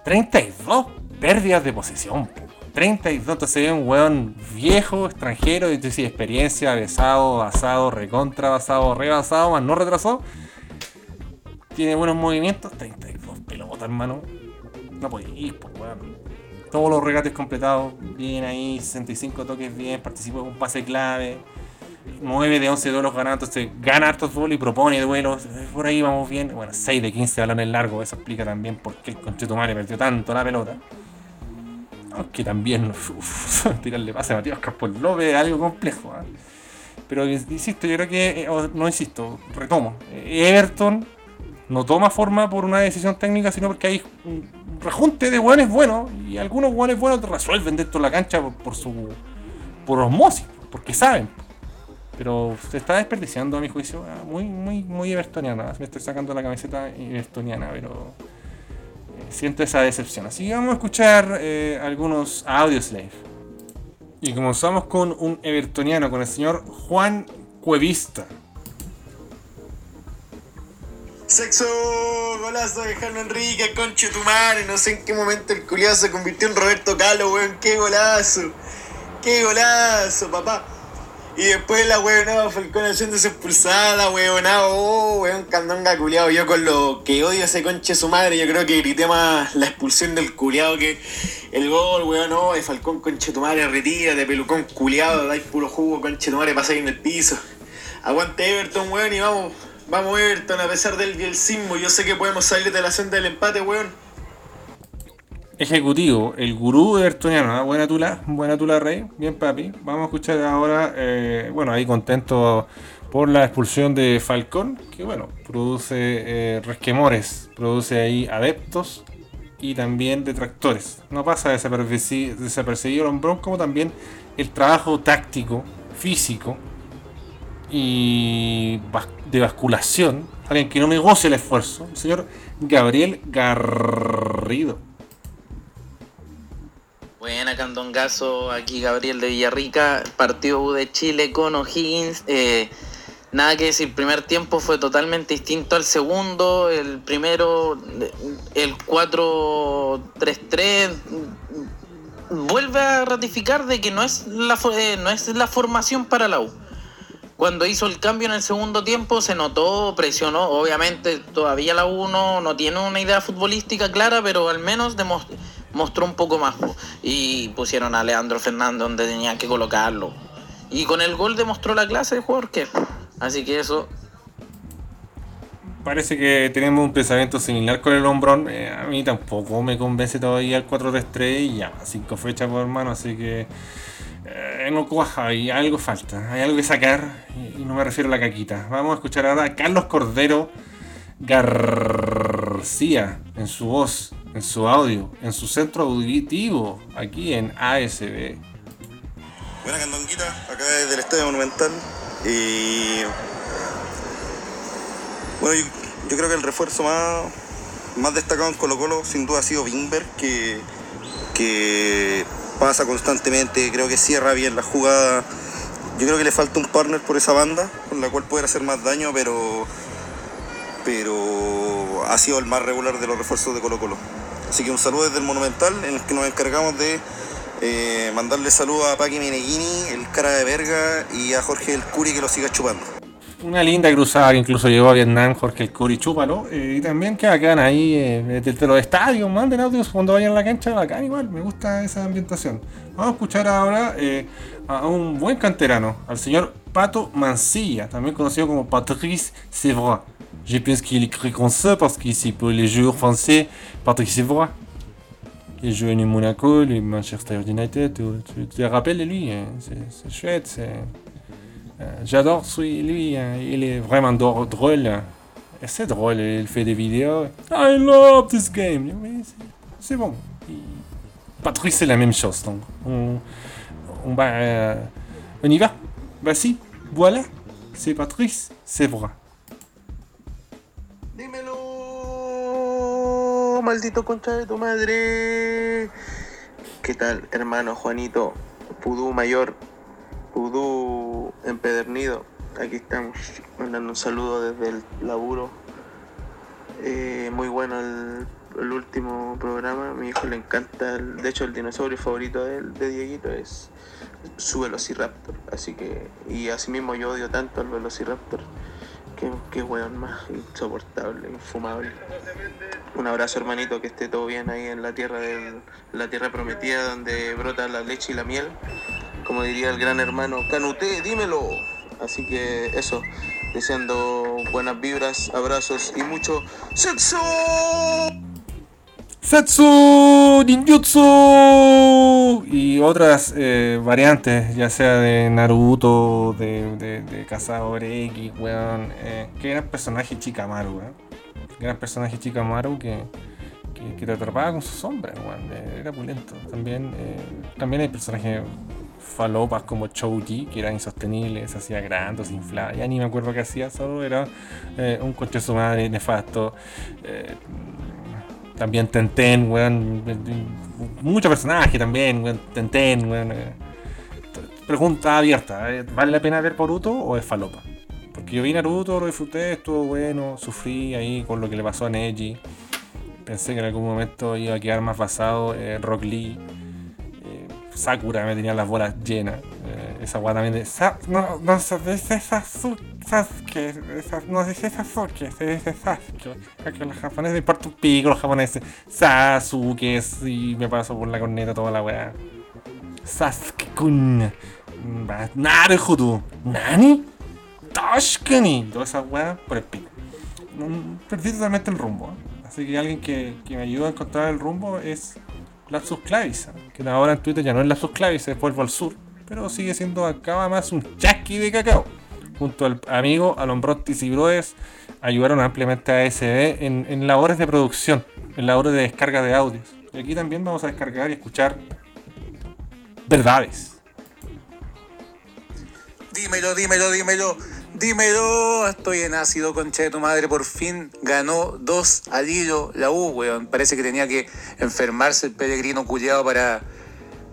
32 pérdidas de posesión. po. 32, entonces ve un weón viejo, extranjero, y dices experiencia, besado, basado, recontra, basado, rebasado, más no retrasó. Tiene buenos movimientos, 32 pelotas, hermano. No puede ir, pues weón. Todos los regates completados, bien ahí, 65 toques bien, participó en un pase clave. 9 de 11 duelos ganados, entonces gana hartos duelos y propone duelos. eh, Por ahí vamos bien. Bueno, 6 de 15 balones largos, eso explica también por qué el Conchetumare perdió tanto la pelota. Aunque también [LAUGHS] [LAUGHS] tirarle pase a Matías Campos López es algo complejo. ¿ah? Pero insisto, yo creo que, eh, no insisto, retomo. eh, Everton no toma forma por una decisión técnica, sino porque hay un rejunte de buenos buenos y algunos buenos buenos resuelven dentro de la cancha por, por su por osmosis, porque saben. Pero se está desperdiciando a mi juicio, ah, muy, muy, muy evertoniana. Me estoy sacando la camiseta evertoniana, pero eh, siento esa decepción. Así que vamos a escuchar eh, algunos audios live. Y comenzamos con un evertoniano, con el señor Juan Cuevista. Sexo, golazo de Jano Enrique, conche tu madre. No sé en qué momento el culiado se convirtió en Roberto Calo, weón. Qué golazo. Qué golazo, papá. Y después la weonada Falcón haciéndose expulsada, la weonada, oh, weón, candonga culiado. Yo con lo que odio ese conche su madre, yo creo que grité más la expulsión del culiado que el gol, weón, no, de Falcón conche tu madre, retira, de pelucón culiado, dais puro jugo, conche tu madre, pasáis en el piso. Aguante Everton, weón, y vamos, vamos Everton, a pesar del bielcismo, yo sé que podemos salir de la senda del empate, weón. Ejecutivo, el gurú evertoniano, ¿ah? buena tula, buena tula rey, bien papi. Vamos a escuchar ahora, eh, bueno, ahí contento por la expulsión de Falcón, que bueno, produce eh, resquemores, produce ahí adeptos y también detractores. No pasa desaperci- desapercibido el hombrón como también el trabajo táctico, físico, y de basculación, alguien que no negocia el esfuerzo, el señor Gabriel Garrido. Buena, Candongazo, aquí Gabriel de Villarrica, partido U de Chile con O'Higgins. eh, nada que decir, primer tiempo fue totalmente distinto al segundo. El primero, el 4-3-3, mm, vuelve a ratificar de que no es, la, eh, no es la formación para la U. Cuando hizo el cambio en el segundo tiempo se notó, presionó, obviamente todavía la U no, no tiene una idea futbolística clara, pero al menos demos- mostró un poco más. Y pusieron a Leandro Fernández donde tenían que colocarlo. Y con el gol demostró la clase de jugador que. Así que eso, Parece que tenemos un pensamiento similar con el hombrón. eh, a mí tampoco me convence todavía el 4-3-3 y ya, cinco fechas por hermano, así que eh, no cuaja y algo falta, hay algo que sacar y no me refiero a la caquita. Vamos a escuchar ahora a Carlos Cordero García en su voz, en su audio, en su centro auditivo, aquí en ASB. Buena candonguita, acá desde el Estadio Monumental. Y bueno, yo, creo que el refuerzo más, destacado en Colo Colo sin duda ha sido Bimber, que, pasa constantemente, creo que cierra bien la jugada. Yo creo que le falta un partner por esa banda, con la cual poder hacer más daño, pero, pero ha sido el más regular de los refuerzos de Colo Colo. Así que un saludo desde el Monumental, en el que nos encargamos de eh, mandarle saludos a Paqui Meneghini, el cara de verga, y a Jorge el Curi que lo siga chupando. Una linda cruzada que incluso llegó a Vietnam, Jorge el Curi Chúpalo. eh, y también que bacán ahí eh, desde los estadios, manden audios cuando vayan a la cancha, bacán igual, me gusta esa ambientación. Vamos a escuchar ahora eh, a un buen canterano, al señor Pato Mancilla, también conocido como Patrice Sévra. Je pense qu'il écrit comme ça parce qu'ici pour les joueurs français, Patrice Sévra. Il joue en Monaco, le Manchester United, tu, te rappelles de lui, hein, c'est c'est chouette, c'est... Euh, J'adore lui, hein, il est vraiment drôle. C'est drôle, il fait des vidéos. I love this game. C'est- C'est bon. Patrice, c'est la même chose. Donc, on, on euh, on y va. Vas-y, voilà. C'est Patrice, c'est vrai. Maldito concha de tu madre. ¿Qué tal, hermano Juanito? Pudú mayor, Pudú empedernido. Aquí estamos, mandando un saludo desde el laburo. Eh, muy bueno el, último programa. A mi hijo le encanta. el- de hecho, el dinosaurio favorito de, de Dieguito es su Velociraptor. Así que, y asimismo yo odio tanto al Velociraptor. Qué, qué weón más insoportable, infumable. Un abrazo hermanito, que esté todo bien ahí en la tierra del, la tierra prometida donde brota la leche y la miel. Como diría el gran hermano, Canuté, dímelo. Así que eso, deseando buenas vibras, abrazos y mucho sexo. Setsu Ninjutsu y otras eh, variantes, ya sea de Naruto, de, de, de Cazador X, weón. Eh, qué gran personaje Chikamaru, weón. Gran personaje Chikamaru que, que, que te atrapaba con sus sombras, weón. eh, Era pulento. También, eh, también hay personajes falopas como Chouji, que eran insostenibles, se hacía grande, se inflaba. Ya ni me acuerdo qué hacía, solo era un coche su madre nefasto. Eh, también Tenten, weón. Muchos personajes también, weón. Tenten, weón. eh. Pregunta abierta: ¿eh? ¿vale la pena ver Boruto o es falopa? Porque yo vi Naruto, lo disfruté, estuvo bueno, sufrí ahí con lo que le pasó a Neji. Pensé que en algún momento iba a quedar más basado en Rock Lee. Eh, Sakura me tenía las bolas llenas. Esa weá también de. Sa- no, no se dice Sasu- Sasuke. esa- No se dice Sasuke, se dice Sasuke. Porque los japoneses me importa un pico, los japoneses. Sasuke, y me paso por la corneta toda la weá. Sasuke-kun. Naruhodo. ¿Nani? Toshkani. Todas esas weas por el pico. Perdí totalmente el rumbo. Así que alguien que, que me ayuda a encontrar el rumbo es Lapsus Clavis. Que ahora en Twitter ya no es Lapsus Clavis, es Vuelvo al Sur. Pero sigue siendo acá más un chasqui de cacao. Junto al amigo Alombrotis y Broes ayudaron ampliamente a SB en, en labores de producción, en labores de descarga de audios. Y aquí también vamos a descargar y escuchar verdades. Dímelo, dímelo, dímelo. Dímelo, estoy en ácido, concha de tu madre. Por fin ganó dos al hilo la U, weón. Parece que tenía que enfermarse el peregrino culiado para,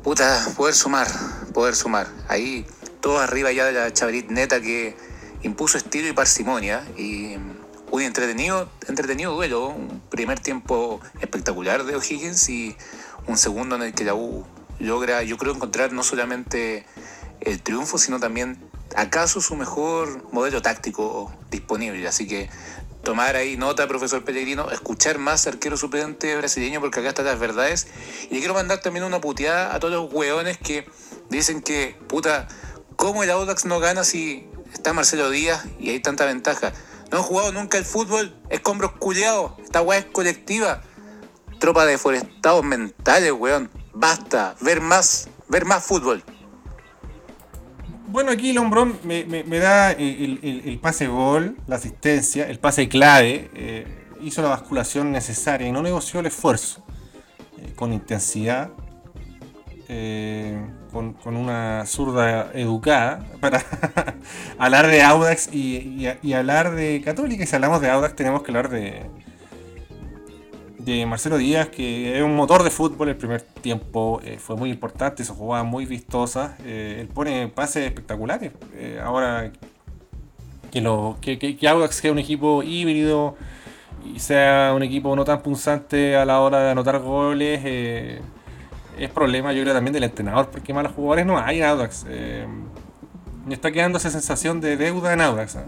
puta, poder sumar, poder sumar. Ahí, todo arriba ya de la Chavrit neta que impuso estilo y parsimonia. Y un entretenido, entretenido duelo. Un primer tiempo espectacular de O'Higgins y un segundo en el que la U logra, yo creo, encontrar no solamente el triunfo, sino también acaso su mejor modelo táctico disponible. Así que tomar ahí nota, profesor Pellegrino, escuchar más arquero suplente brasileño, porque acá están las verdades. Y le quiero mandar también una puteada a todos los hueones que dicen que, puta, ¿cómo el Audax no gana si está Marcelo Díaz y hay tanta ventaja? No han jugado nunca el fútbol, es con culiados, esta weá es colectiva. Tropa de forestados mentales, weón. Basta, ver más, ver más fútbol. Bueno, aquí Lombrón me, me, da el, pase gol, la asistencia, el pase clave. eh, hizo la basculación necesaria y no negoció el esfuerzo. eh, con intensidad, eh, con, una zurda educada, para [LAUGHS] hablar de Audax y, y- y hablar de Católica. Y si hablamos de Audax, tenemos que hablar de, de Marcelo Díaz, que es un motor de fútbol. El primer tiempo eh, fue muy importante, hizo jugadas muy vistosas. eh, él pone pases espectaculares. eh, ahora que, lo, que, que, que Audax sea un equipo híbrido y sea un equipo no tan punzante a la hora de anotar goles, eh, es problema yo creo también del entrenador, porque malos jugadores no hay en Audax. me está quedando esa sensación de deuda en Audax.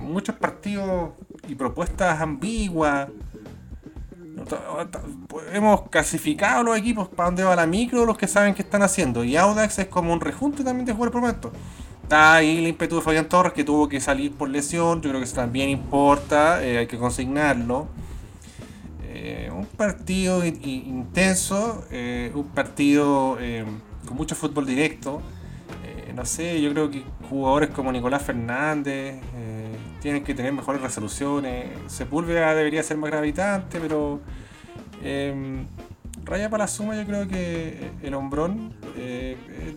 muchos partidos y propuestas ambiguas. Hemos clasificado los equipos para dónde va la micro, los que saben qué están haciendo. Y Audax es como un rejunte también de jugadores por momentos. Está ahí el ímpetu de Fabián Torres que tuvo que salir por lesión. Yo creo que eso también importa, eh, hay que consignarlo. Eh, un partido intenso, eh, un partido con mucho fútbol directo. No sé, yo creo que jugadores como Nicolás Fernández tienen que tener mejores resoluciones. Sepúlveda debería ser más gravitante, pero eh, raya para la suma, yo creo que el hombrón eh, eh,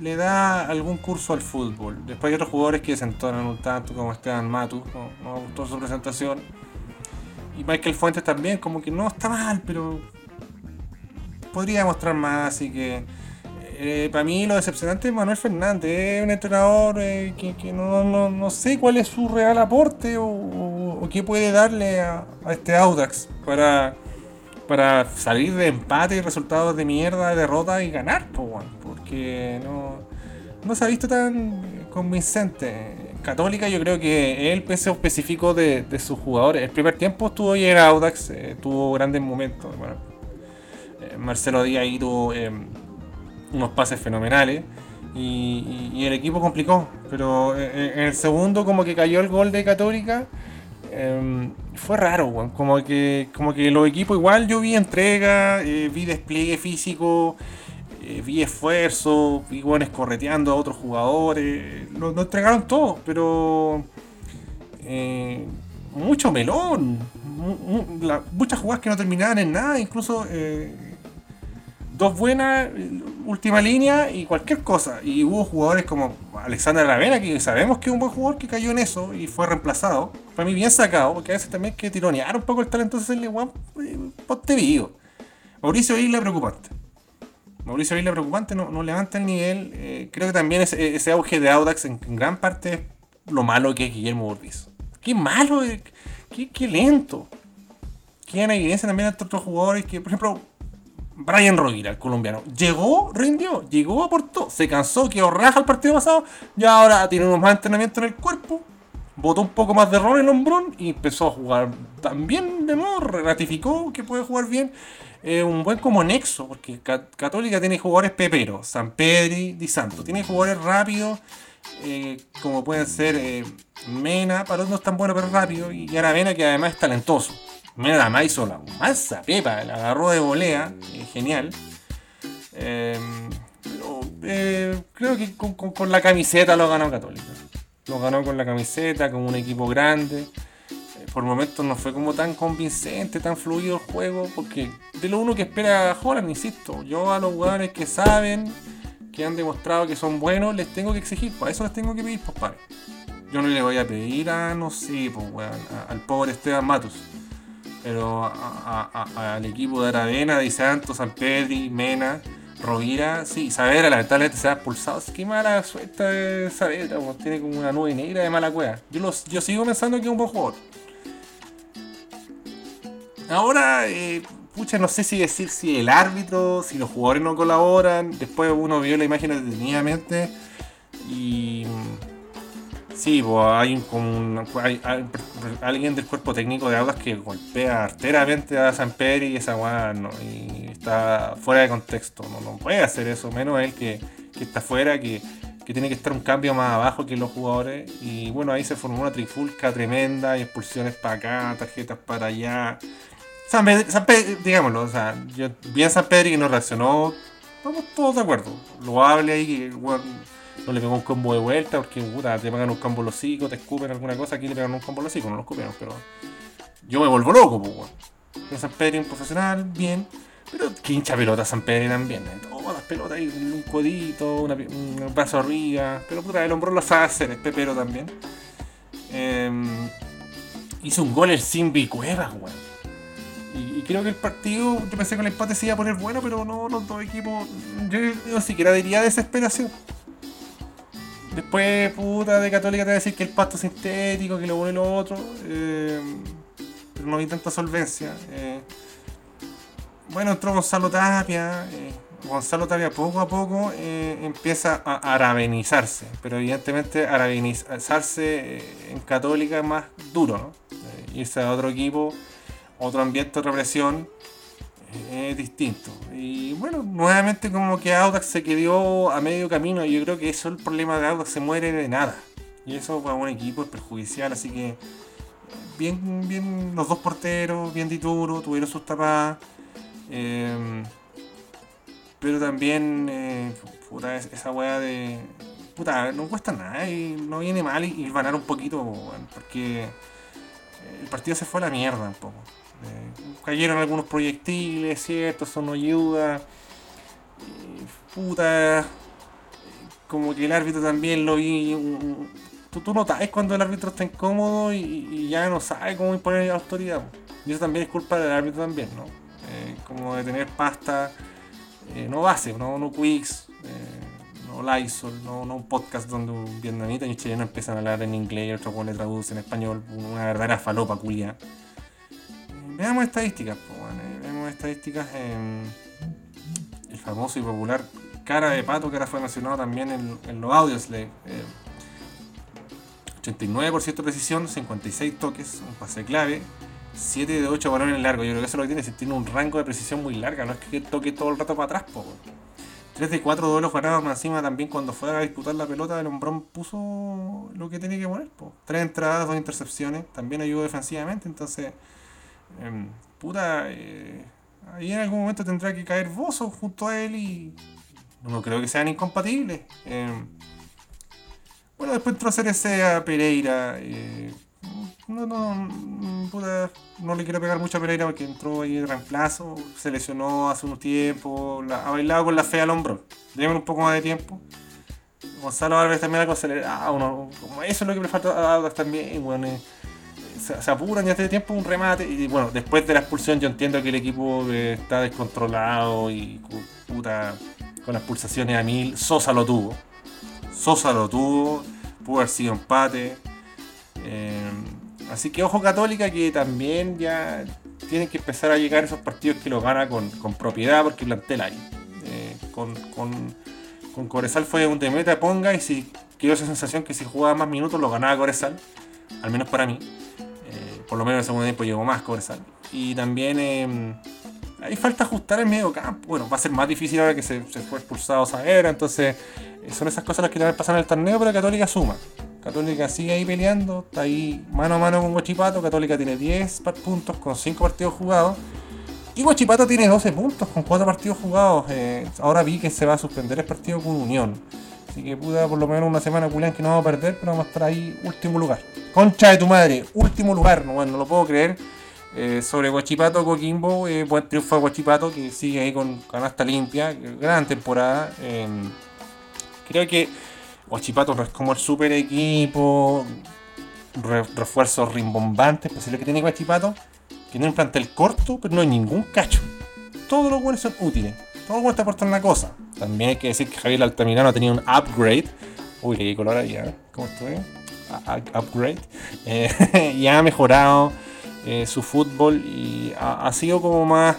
le da algún curso al fútbol. Después hay otros jugadores que desentonan un tanto, como Esteban Matu, no, no me gustó su presentación. Y Michael Fuentes también, como que no está mal, pero podría mostrar más, así que eh, para mí lo decepcionante es Manuel Fernández, es un entrenador eh, que, no, no- no sé cuál es su real aporte o, qué puede darle a, este Audax para, para salir de empate y resultados de mierda, de derrota y ganar, porque no, no se ha visto tan convincente. Católica yo creo que es el peso específico de, sus jugadores. El primer tiempo estuvo bien Audax, eh, tuvo grandes momentos. Bueno, Marcelo Díaz ahí tuvo unos pases fenomenales y, el equipo complicó. Pero eh, en el segundo como que cayó el gol de Católica. eh, fue raro, como que como que los equipos igual yo vi entrega, eh, vi despliegue físico, eh, vi esfuerzo, vi buenos correteando a otros jugadores, lo, entregaron todo, pero eh, mucho melón, la- muchas jugadas que no terminaban en nada, incluso eh, dos buenas, última línea y cualquier cosa. Y hubo jugadores como Alexander Aravena, que sabemos que es un buen jugador que cayó en eso y fue reemplazado. Para mí bien sacado, porque a veces también que tironear un poco el talento de weón, eh, ponte vivo. Mauricio Isla preocupante. Mauricio Isla preocupante, no, no levanta el nivel. eh, creo que también ese, auge de Audax en, gran parte es lo malo que es Guillermo Burdizo. Qué malo, eh, qué, qué lento. Quedan en evidencia también entre otros jugadores que, por ejemplo, Brian Rovira, el colombiano, llegó, rindió, llegó, aportó, se cansó, quedó raja el partido pasado, y ahora tiene unos más entrenamientos en el cuerpo, botó un poco más de rol en el hombrón y empezó a jugar también de nuevo, ratificó que puede jugar bien. Un buen como nexo, porque Ca- Católica tiene jugadores peperos, San Pedri, Di Santo, tiene jugadores rápidos, eh, como pueden ser eh, Mena, Parot no es tan bueno pero rápido, y Aravena que además es talentoso. Además hizo la masa, pepa, la agarró de volea, eh, genial. Pero, eh, creo que con, la camiseta lo ganó Católica. Lo ganó con la camiseta, con un equipo grande. Eh, por momentos no fue como tan convincente, tan fluido el juego, porque de lo uno que espera Holland, insisto, yo a los jugadores que saben, que han demostrado que son buenos, les tengo que exigir, por eso les tengo que pedir, pues yo no le voy a pedir a, no sé, pues, al pobre Esteban Matos. Pero a- a- al equipo de Aravena, Di Santos, San Pedri, Mena, Rovira, sí, Saavedra lamentablemente se ha expulsado. Así que mala suerte de Saavedra, tiene como una nube negra de mala cueva. Yo, los, yo sigo pensando que es un buen jugador. Ahora, eh, pucha, no sé si decir si el árbitro, si los jugadores no colaboran. Después uno vio la imagen detenidamente y. Sí, pues hay, un, un- hay- alguien del cuerpo técnico de Audas que golpea arteramente a San Pedro y esa weá no, y está fuera de contexto. No, no puede hacer eso, menos él que, que está fuera, que, que tiene que estar un cambio más abajo que los jugadores. Y bueno, ahí se formó una trifulca tremenda, y expulsiones para acá, tarjetas para allá. San Pedro, San Pedro, digámoslo, o sea, yo, bien San Pedro que no reaccionó, estamos todos de acuerdo. Lo hable ahí, que weón, no le pegó un combo de vuelta, porque puta, te pegan un combo los hocicos, te escupen alguna cosa, aquí le pegan un combo los hocicos, no lo escupieron, pero yo me vuelvo loco, pues, weón. Pero San Pedro profesional, bien, pero que hincha pelota San Pedro también, ¿eh? todas las pelotas ahí, un codito, una, un brazo arriba, pero puta, el hombro lo sabe hacer, es pepero también. Em, hizo un gol el Simbi Cuevas, weón. Y, y creo que el partido, yo pensé que el empate se iba a poner bueno, pero no, los dos equipos, yo ni siquiera diría desesperación. Después, puta, de Católica te va a decir que el pasto sintético, que lo uno y lo otro. eh, pero no hay tanta solvencia. eh. Bueno, entró Gonzalo Tapia. eh, Gonzalo Tapia poco a poco empieza a arabenizarse. Pero evidentemente arabenizarse en Católica es más duro, ¿no? Irse a otro equipo, otro ambiente, otra presión es distinto. Y bueno, nuevamente como que Audax se quedó a medio camino yo creo que eso es el problema de Audax, se muere de nada. Y eso para un equipo es perjudicial, así que bien, bien los dos porteros, bien Dituro, tuvieron sus tapadas. eh, pero también, eh, puta, es- esa weá de... Puta, no cuesta nada y no viene mal y, y ganar un poquito, porque el partido se fue a la mierda un poco. Eh, cayeron algunos proyectiles, ¿cierto? Eso no ayuda. Puta. Como que el árbitro también lo vi. Tú, tú notas cuando el árbitro está incómodo y, ya no sabe cómo imponer autoridad. po. Y eso también es culpa del árbitro también, ¿no? Eh, como de tener pasta, eh, no base, no, no Quicks, no Lysol, no, no un podcast donde un vietnamita y un chileno empiezan a hablar en inglés y otro le traduce en español, una verdadera falopa culia. Veamos estadísticas, po, weón, eh, veamos estadísticas en el famoso y popular cara de pato que ahora fue mencionado también en, los audios. Eh, 89% de precisión, 56 toques, un pase clave, 7 de 8 balones largos. Yo creo que eso es lo que tiene, si tiene un rango de precisión muy larga, no es que toque todo el rato para atrás, po, weón. 3 de 4 duelos ganados más encima también cuando fue a disputar la pelota, el hombrón puso lo que tenía que poner. Po. 3 entradas, 2 intercepciones, también ayudó defensivamente, entonces, em, puta, eh, ahí en algún momento tendrá que caer Bozo junto a él y no creo que sean incompatibles. Em, bueno, después entró CRC a Pereira. eh, no, no, mm, puta, no le quiero pegar mucho a Pereira porque entró ahí de reemplazo, se lesionó hace unos tiempos, ha bailado con la fe al hombro. Démosle un poco más de tiempo. Gonzalo Álvarez también algo acelerado, como eso es lo que le falta a Audax también, bueno, se, apuran y hace tiempo un remate. Y bueno, después de la expulsión yo entiendo que el equipo eh, está descontrolado y puta, con las pulsaciones a mil. Sosa lo tuvo. Sosa lo tuvo. Pudo haber sido empate. Eh, así que ojo Católica que también ya tienen que empezar a llegar esos partidos que lo gana con, con propiedad porque plantel hay. Eh, con, con, con Corezal fue un de meta ponga y si quedó esa sensación que si jugaba más minutos lo ganaba Corezal. Al menos para mí. Por lo menos en el segundo tiempo llegó más Corezal. Y también eh, hay falta ajustar el medio campo. Bueno, va a ser más difícil ahora que se, fue expulsado Saavedra. Entonces, eh, son esas cosas las que también pasan en el torneo, pero Católica suma. Católica sigue ahí peleando, está ahí mano a mano con Guachipato. Católica tiene 10 par- puntos con 5 partidos jugados. Y Guachipato tiene 12 puntos con 4 partidos jugados. Eh, ahora vi que se va a suspender el partido con Unión. Así que puta, por lo menos una semana culián que no vamos a perder, pero vamos a estar ahí último lugar. Concha de tu madre, último lugar, no, no lo puedo creer. Eh, sobre Guachipato, Coquimbo, eh, buen triunfo de Guachipato que sigue ahí con canasta limpia, gran temporada. eh, creo que Guachipato es como el super equipo, re- refuerzos rimbombantes, pues es lo que tiene Guachipato, tiene un plantel corto, pero no hay ningún cacho. Todos los buenos son útiles, buenos te aportan una cosa. También hay que decir que Javier Altamirano tenido un upgrade. Uy, di color ¿eh? ¿Cómo estoy? A- a- upgrade. Eh, [LAUGHS] y ha mejorado eh, su fútbol y ha, sido como más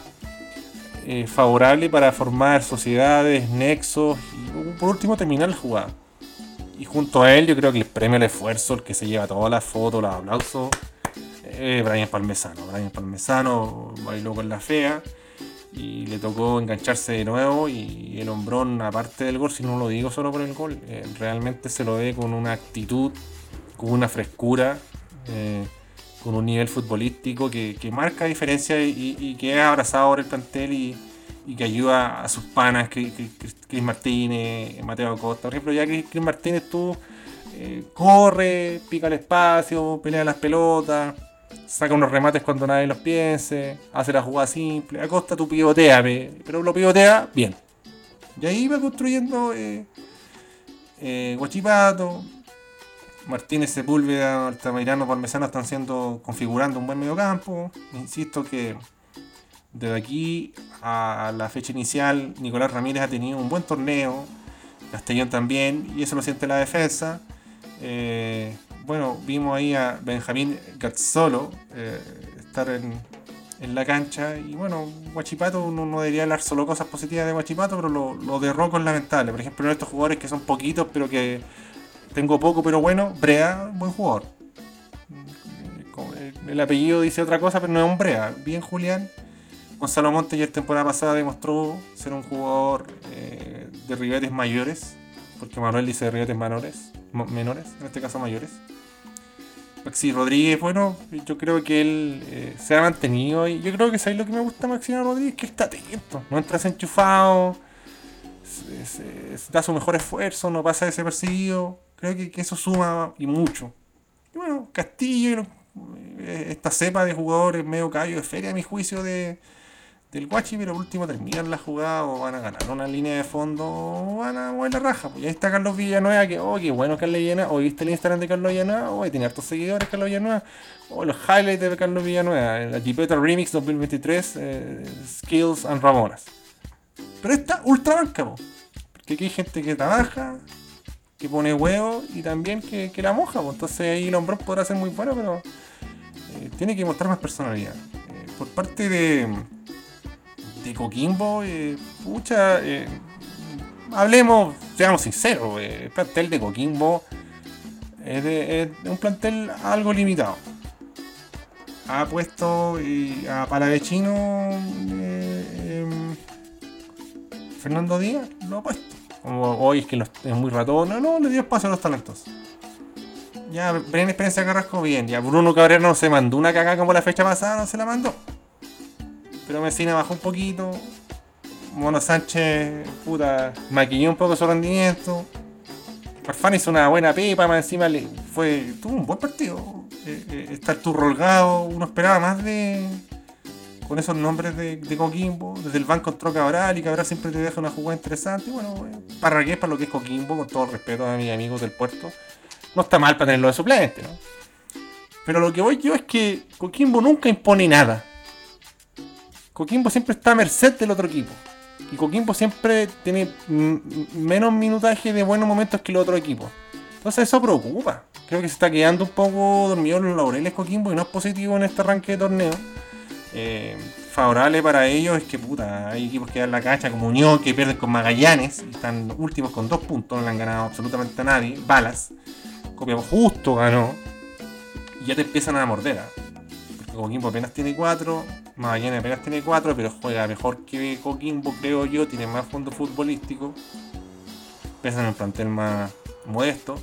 eh, favorable para formar sociedades, nexos y por último terminar la jugada. Y junto a él yo creo que el premio al esfuerzo, el que se lleva todas las fotos, los aplausos, es Brian Palmesano. Brian Palmesano bailó con la fea y le tocó engancharse de nuevo y el hombrón, aparte del gol, si no lo digo solo por el gol, eh, realmente se lo ve con una actitud, con una frescura, eh, con un nivel futbolístico que, que marca diferencia y, que es abrazado por el plantel y, que ayuda a sus panas, Cris- Cris Martínez, Mateo Acosta. Por ejemplo, ya Cris, Cris Martínez tú eh, corre, pica el espacio, pelea las pelotas, saca unos remates cuando nadie los piense, hace la jugada simple. Acosta tú pivotea, pe- pero lo pivotea bien. Y ahí va construyendo eh, eh, Guachipato, Martínez Sepúlveda, Altamirano, Parmesano están siendo configurando un buen mediocampo. Insisto que desde aquí a la fecha inicial, Nicolás Ramírez ha tenido un buen torneo, Castellón también, y eso lo siente la defensa. Eh, bueno, vimos ahí a Benjamín Gazzolo eh, estar en, en la cancha, y bueno, Guachipato, uno no debería hablar solo cosas positivas de Guachipato, pero lo, lo de Rocco es lamentable. Por ejemplo, estos jugadores que son poquitos, pero que tengo poco, pero bueno, Brea, buen jugador. Como El el apellido dice otra cosa, pero no es un Brea. Bien, Julián. Gonzalo Montes ya temporada pasada demostró ser un jugador eh, de ribetes mayores, porque Manuel dice ribetes menores, menores, en este caso mayores. Maxi Rodríguez, bueno, yo creo que él eh, se ha mantenido y yo creo que es ahí lo que me gusta de Maxi Rodríguez, que está atento, no entra enchufado, da su mejor esfuerzo, no pasa desapercibido. Creo que, eso suma y mucho. Y bueno, Castillo, eh, esta cepa de jugadores medio callo de feria, a mi juicio, de, del Guachi, pero por último terminan la jugada o van a ganar una línea de fondo o van a mover la raja. Pues y ahí está Carlos Villanueva, que, oh, qué bueno Carlos Villanueva. Hoy viste el Instagram de Carlos Villanueva, oh, tiene hartos seguidores Carlos Villanueva. O los highlights de Carlos Villanueva, la Jeepeta Remix 2023, eh, Skills and Ramonas. Pero está ultra banca, po. porque aquí hay gente que trabaja, que pone huevo y también que, la moja. Entonces ahí el hombrón podrá ser muy bueno, pero eh, tiene que mostrar más personalidad. Eh, por parte de, de Coquimbo, eh, pucha, eh, hablemos, seamos sinceros, eh, el plantel de Coquimbo es, un plantel algo limitado. Ha puesto eh, a Palavecino eh, em, Fernando Díaz, lo ha puesto. Hoy es que es muy ratón, no, no, le dio espacio a los talentos. Ya, Bren Experiencia Carrasco, bien. Ya, Bruno Cabrera no se mandó una cagada como la fecha pasada, no se la mandó. Pero Messina bajó un poquito. Mono Sánchez, puta, maquilló un poco su rendimiento. Farfán hizo una buena pepa, más encima le fue, tuvo un buen partido. Eh, eh, está el Turro Holgado, uno esperaba más de. con esos nombres de, Coquimbo. Desde el banco entró Cabral y Cabral siempre te deja una jugada interesante. Y bueno, eh, Parragués para lo que es Coquimbo, con todo respeto a mis amigos del puerto. No está mal para tenerlo de suplente, ¿no? Pero lo que voy yo es que Coquimbo nunca impone nada. Coquimbo siempre está a merced del otro equipo. Y Coquimbo siempre tiene menos minutaje de buenos momentos que el otro equipo. Entonces eso preocupa. Creo que se está quedando un poco dormido en los laureles Coquimbo y no es positivo en este arranque de torneo. Eh, favorable para ellos es que puta, hay equipos que dan la cancha como Unión que pierden con Magallanes están últimos con dos puntos, no le han ganado absolutamente a nadie. Balas. Copiapó justo ganó. Y ya te empiezan a morder. ¿ah? Porque Coquimbo apenas tiene 4, Magallanes apenas tiene 4, pero juega mejor que Coquimbo, creo yo, tiene más fondo futbolístico. Pesan en un plantel más modesto.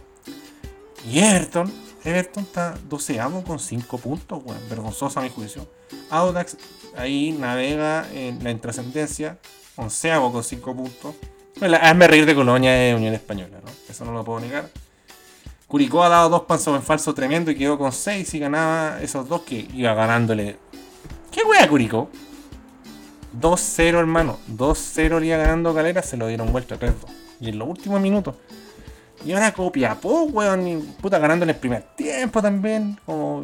Y Everton, Everton está doceavo con 5 puntos, weón. Vergonzoso a mi juicio. Audax ahí navega en la intrascendencia, onceavo con 5 puntos. Bueno, hazme reír de Colonia de Unión Española, ¿no? Eso no lo puedo negar. Curicó ha dado dos panzos en falso tremendo y quedó con 6 y ganaba esos dos que iba ganándole. ¿Qué wea Curicó? 2-0 hermano, 2-0 le iba ganando Calera, se lo dieron vuelta a 3-2. Y en los últimos minutos. Y ahora Copiapó, weón, y puta ganando en el primer tiempo también. Como.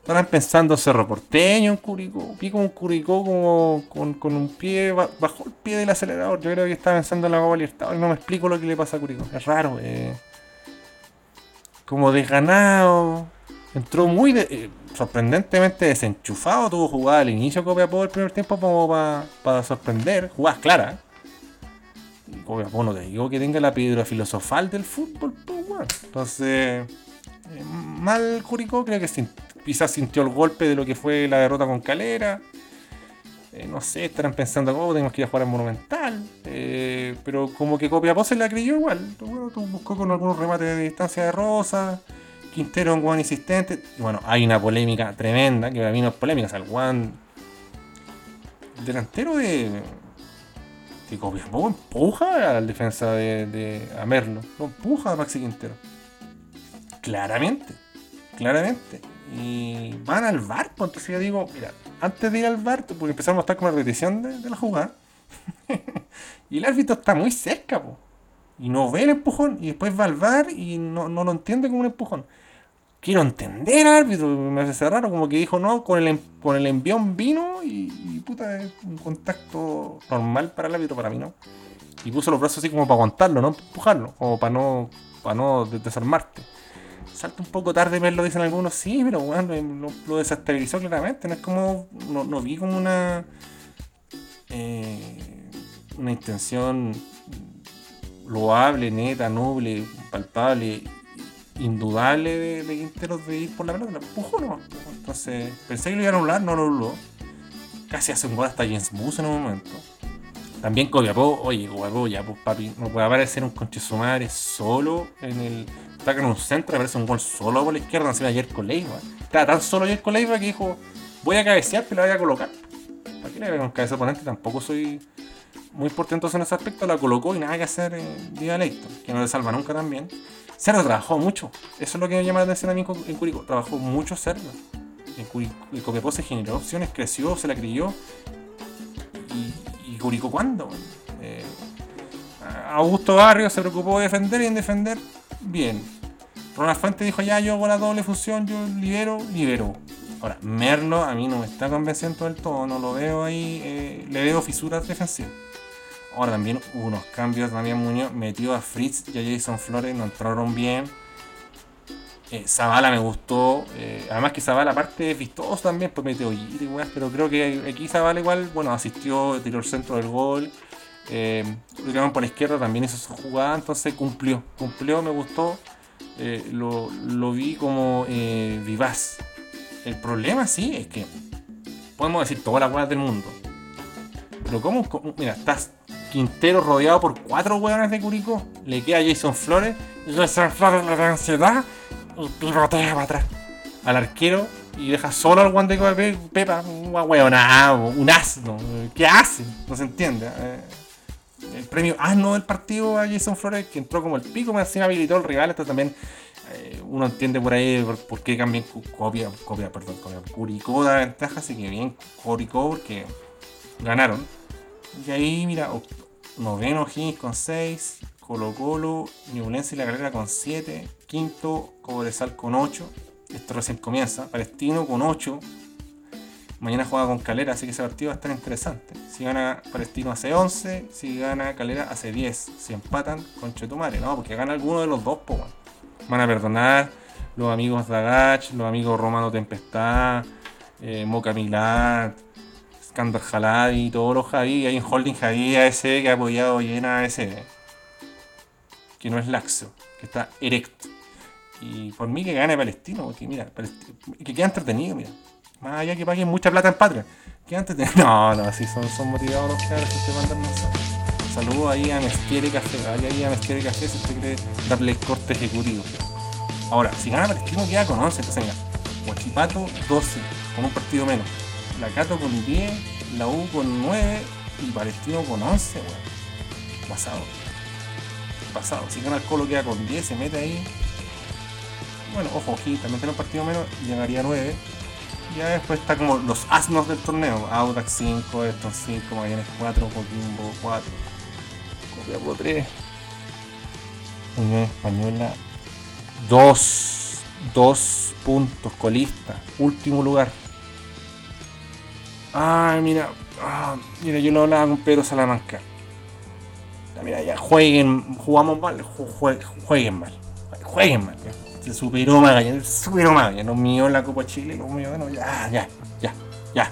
Estarán pensando Cerro Porteño en Curicó. Vi como un Curicó como con, con un pie ba- bajo el pie del acelerador. Yo creo que está pensando en la Copa Libertadores. No me explico lo que le pasa a Curicó. Es raro, eh. Como desganado. Entró muy de- eh, sorprendentemente desenchufado. Tuvo jugada al inicio Copiapó el primer tiempo como para sorprender. Jugadas claras. Copiapó no te digo que tenga la piedra filosofal del fútbol, pues. Entonces, eh, mal Curicó, creo que quizás sintió el golpe de lo que fue la derrota con Calera. Eh, no sé, estarán pensando, oh, tenemos que ir a jugar en Monumental. Pero como que Copiapó se la creyó igual. Bueno, buscó con algunos remates de distancia de Rosa. Quintero un guan insistente. Bueno, hay una polémica tremenda, que para mí no es polémica, o sea, el. El delantero de. de Copiapó empuja al defensa de, de a Merlo. Lo empuja a Maxi Quintero. Claramente. Claramente. Y van al bar, pues entonces yo digo, mira, antes de ir al bar, porque empezamos a estar con la repetición de, de la jugada. [LAUGHS] y el árbitro está muy cerca, po. Y no ve el empujón. Y después va al bar y no, no lo entiende como un empujón. Quiero entender al árbitro, me hace raro, como que dijo no, con el, con el envión vino y, puta, es un contacto normal para el árbitro, para mí no. Y puso los brazos así como para aguantarlo, no empujarlo, como para no, para no des- desarmarte. Salta un poco tarde, me lo dicen algunos, sí, pero bueno, lo, lo desestabilizó claramente, no es como, no, no vi como una, eh, una intención loable, neta, noble, palpable, indudable de, de Quinteros de ir por la pelota, lo empujó pues, Entonces, pensé que lo iban a anular, no lo anuló. Casi hace un gol hasta James Bus en un momento. También Copiapó, oye, Copiapó ya, pues papi, no puede aparecer un conche su madre solo en el. Está en un centro, aparece un gol solo por la izquierda, encima ayer con Leiva. Estaba tan solo con Leiva que dijo, voy a cabecear, pero la voy a colocar. ¿Para qué le voy a cabeza oponente? Tampoco soy muy portentoso en ese aspecto, la colocó y nada que hacer eh, Diva Leighton, que no le salva nunca también. Cerdo trabajó mucho, eso es lo que me llama la atención a mí en Curicó, trabajó mucho Cerdo. En Curicó, Copiapó se generó opciones, creció, se la creyó. ¿Y, y Curicó cuándo? Eh, Augusto Barrio se preocupó de defender y en defender, bien. Ronald Fuente dijo, ya, yo hago la doble función, yo libero, libero. Ahora, Merlo a mí no me está convenciendo del todo, no lo veo ahí, eh, le veo fisuras defensivas. Ahora también hubo unos cambios, también Muñoz metió a Fritz y a Jason Flores, no entraron bien. Eh, Zavala me gustó, eh, además que Zavala aparte es vistoso también, pues metió y weas, pero creo que aquí Zavala igual, bueno, asistió, tiró el centro del gol. Eh, por la izquierda también hizo su jugada, entonces cumplió, cumplió, me gustó. Eh, lo, lo vi como eh, vivaz. El problema sí es que podemos decir todas las weas del mundo. Pero como, mira, estás Quintero rodeado por cuatro hueones de Curicó. Le queda Jason Flores. Jason Flores le da y pivotea para atrás. Al arquero y deja solo al guante de Pe- Pepa. Un hueonado, un asno. ¿Qué hace? No se entiende. Eh, el premio asno del partido a Jason Flores, que entró como el pico, más encima habilitó al rival. Esto también eh, uno entiende por ahí por, por qué cambian copia, copia, perdón, copia. Curicó da ventaja, así que bien Curicó porque ganaron. Y ahí, mira, noveno Higgins con 6, Colo Colo, Ñublense y La Calera con 7, quinto Cobresal con 8, esto recién comienza, Palestino con 8, mañana juega con Calera, así que ese partido va a estar interesante. Si gana Palestino hace 11, si gana Calera hace 10, si empatan con Chetumare, no, porque gana alguno de los dos, weón. Van a perdonar los amigos de Agach, los amigos Romano Tempestad, eh, Moca Milán, Skander Jaladi, todos los Javi, hay un holding Javi AS que ha apoyado llena AS, que no es laxo, que está erecto. Y por mí que gane Palestino, porque mira, que queda entretenido, mira. Más allá que paguen mucha plata en Patreon. Queda entretenido. [LAUGHS] No, no, así son, son motivados los cabros que te mandan mensajes. Saludos ahí a Mestiere Café, ahí, ahí a Mestiere Café si usted quiere darle corte ejecutivo. Ahora, si gana Palestino queda con 11, entonces venga. Huachipato 12, con un partido menos. La Cato con 10, la U con 9 y Palestino con 11, weón. Pasado. Pasado. Si gana el Colo queda con 10, se mete ahí. Bueno, ojo, aquí también tiene un partido menos, llegaría a 9. Ya después está como los asnos del torneo. Audax 5, Everton 5, Magallanes 4, Coquimbo 4, Copiapó 3. Unión Española. Dos, dos puntos, colista, último lugar. Ay, mira, ah, mira, yo lo hablaba con Pedro Salamanca. Mira, ya jueguen, jugamos mal, ju- jue- jueguen mal, jueguen mal. ya. Se superó Magallanes, se superó Magallanes, nos en la Copa Chile, lo mío, no, ya, ya, ya, ya.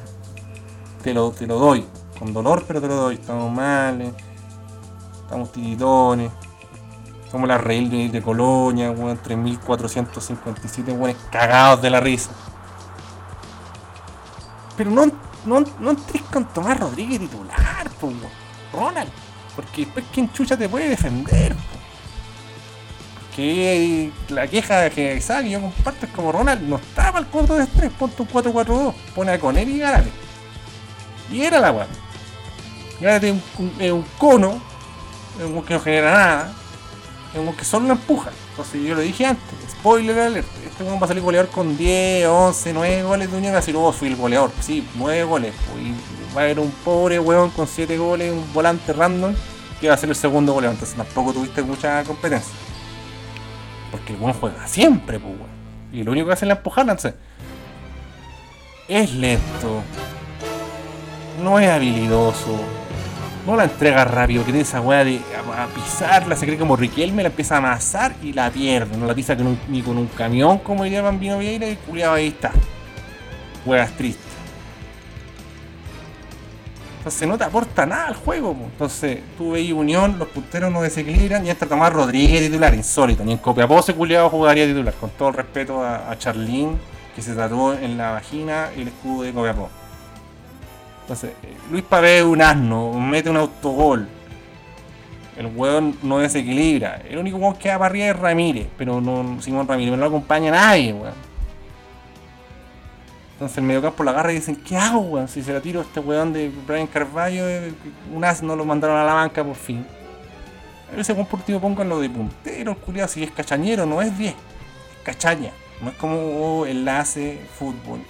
Te lo, te lo doy, con dolor, pero te lo doy. Estamos mal, eh. estamos tiritones. Somos la Real de, de Colonia, weón, 3457 weones cagados de la risa. Pero no, no, no entres con Tomás Rodríguez titular, po. Ronald. Porque después quién chucha te puede defender, po. Que la queja que sabe que yo comparto es como Ronald no está para el 4-3-3, ponte un 4-4-2, pone a Conel y gánale. Y era la weá. Gánate un, un, un cono, un que no genera nada, es un que solo lo empuja. Entonces yo lo dije antes, spoiler alert, este weón va a salir goleador con 10, 11, 9 goles de Unión, así luego fui el goleador. Sí, 9 goles, pues, y va a haber un pobre weón con 7 goles, un volante random, que va a ser el segundo goleador. Entonces tampoco tuviste mucha competencia. Porque el weón juega siempre, pues weón. Y lo único que hace es la empujarla, entonces. Es lento. No es habilidoso. No la entrega rápido, que tiene esa weá de pisarla, se cree como Riquelme, la empieza a amasar y la pierde. No la pisa con un- ni con un camión como diría Bambino Vieira y culiado ahí está. Weas tristes. Entonces no te aporta nada al juego. Entonces tú veis Unión, los punteros no desequilibran y entra Tomás Rodríguez titular, insólito. Ni en Copiapó ese culiado jugaría titular, con todo el respeto a, a Charlín, que se tatuó en la vagina el escudo de Copiapó. Entonces, eh, Luis Pavé es un asno, mete un autogol. El weón no desequilibra. El único weón que va para arriba es Ramírez, pero no, Simón Ramírez, pero no lo acompaña nadie, weón. Entonces el mediocampo la agarra y dicen, ¿qué hago, weón? Si se la tiro a este weón de Brian Carvalho, eh, un asno lo mandaron a la banca por fin. A ese weón por último pónganlo de puntero, culiado, si es cachañero, no es 10, es cachaña. No es como oh, enlace, fútbol.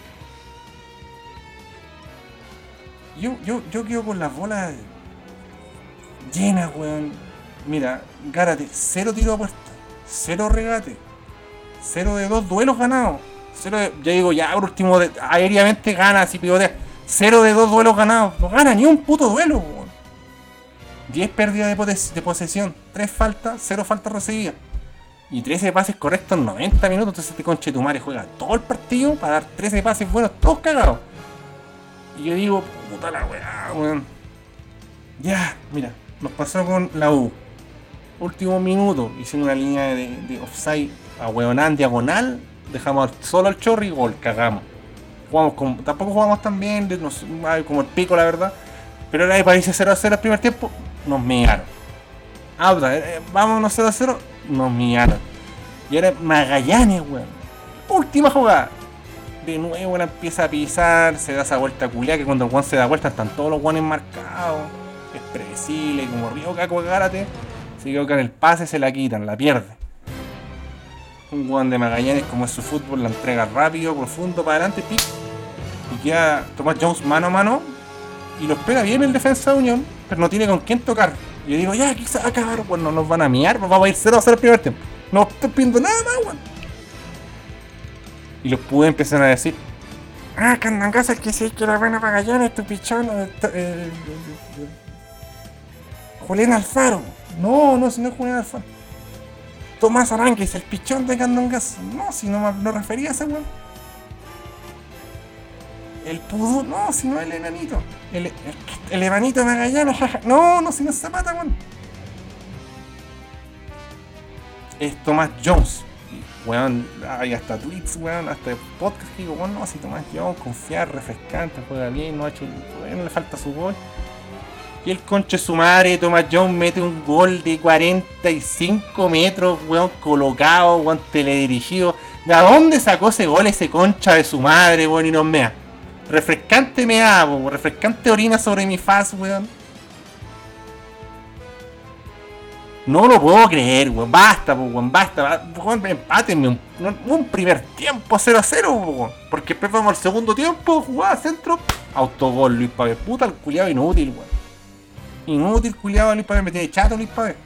Yo, yo, yo quedo con las bolas llenas, weón. Mira, Gárate, cero tiro a puerta, cero regate, cero de dos duelos ganados. Cero de, ya digo, ya por último, de- aéreamente gana, así pivotea. Cero de dos duelos ganados. No gana ni un puto duelo, weón. 10 pérdidas de, de posesión, 3 faltas, 0 faltas recibidas. Y 13 pases correctos en 90 minutos. Entonces este conche tu madre juega todo el partido para dar 13 pases buenos, todos cagados. Y yo digo, puta la weá, weón. Ya, mira, nos pasó con la U. Último minuto, hicieron una línea de, de offside a weonán diagonal. Dejamos solo al chorri y gol, cagamos. Jugamos con, tampoco jugamos tan bien, como el pico, la verdad. Pero era de París 0 a 0 el primer tiempo, nos miaron. Ah, puta, eh, eh, vámonos 0 a 0, nos miaron. Y ahora Magallanes, weón. Última jugada. De nuevo la empieza a pisar, se da esa vuelta culia que cuando el Juan se da vuelta están todos los guanes marcados. Es predecible, como Caco Gárate. Se equivoca en el pase, se la quitan, la pierde. Un guan de Magallanes, como es su fútbol, la entrega rápido, profundo, para adelante, pic. Y queda Tomás Jones mano a mano. Y lo espera bien el defensa de Unión, pero no tiene con quién tocar. Y yo digo, ya, quizás acabar, pues no nos van a miar, vamos a ir 0 a 0 el primer tiempo. No estoy pidiendo nada más, weón. Y los pude empezar a decir, ah, Candangasa, que sí, que era buena Magallanes, tu pichón, eh, eh, eh, Julián Alfaro. No, no, si no es Julián Alfaro. Tomás Aránguiz, el pichón de Candongas. No, si no me no refería a ese weón. El Pudú, no, si no es el enanito. El, el, el enanito de Magallanes, no, no, si no es Zapata, weón. Es Tomás Jones. Weón, hay hasta tweets, weón, hasta podcast que digo, weón, no, si Tomás Jones, confiar, refrescante, juega bien, no ha hecho, weón, le falta su gol. Y el conche su madre, Thomas Jones mete un gol de 45 metros, weón, colocado, weón, teledirigido. ¿De dónde sacó ese gol ese concha de su madre, weón, y nos mea? Refrescante me hago, refrescante orina sobre mi faz, weón. No lo puedo creer, weón. Basta, weón, basta. ba- Weón, empátenme un, un primer tiempo 0 a 0, po, weón. Porque después vamos al segundo tiempo, jugada centro, autogol, Luis Pávez. Puta el culiado inútil, weón. Inútil, culiado, Luis Pávez. Me tiene chato, Luis Pávez.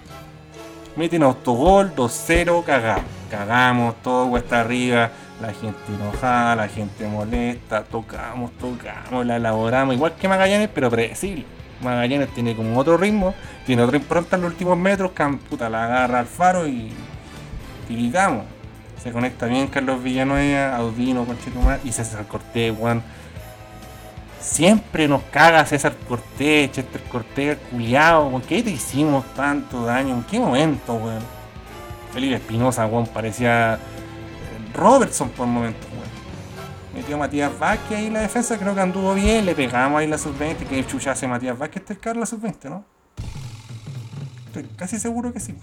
Meten autogol, 2-0, cagamos. Cagamos, todo cuesta arriba, la gente enojada, la gente molesta, tocamos, tocamos, la elaboramos, igual que Magallanes, pero predecible. Magallanes tiene como otro ritmo, tiene otra impronta en los últimos metros, cam- puta, la agarra al faro y tiritamos. Se conecta bien Carlos Villanueva, Audino, Conchetumar y César Cortés, weón. Siempre nos caga César Cortés, Chester Cortés, culiao, ¿por qué te hicimos tanto daño? ¿En qué momento, weón? Felipe Espinosa, weón, parecía eh, Robertson por momentos. Metió Matías Vázquez ahí la defensa, creo que anduvo bien, le pegamos ahí la sub-20, que chucha hace Matías Vázquez este carro la sub-20, ¿no? Estoy casi seguro que sí.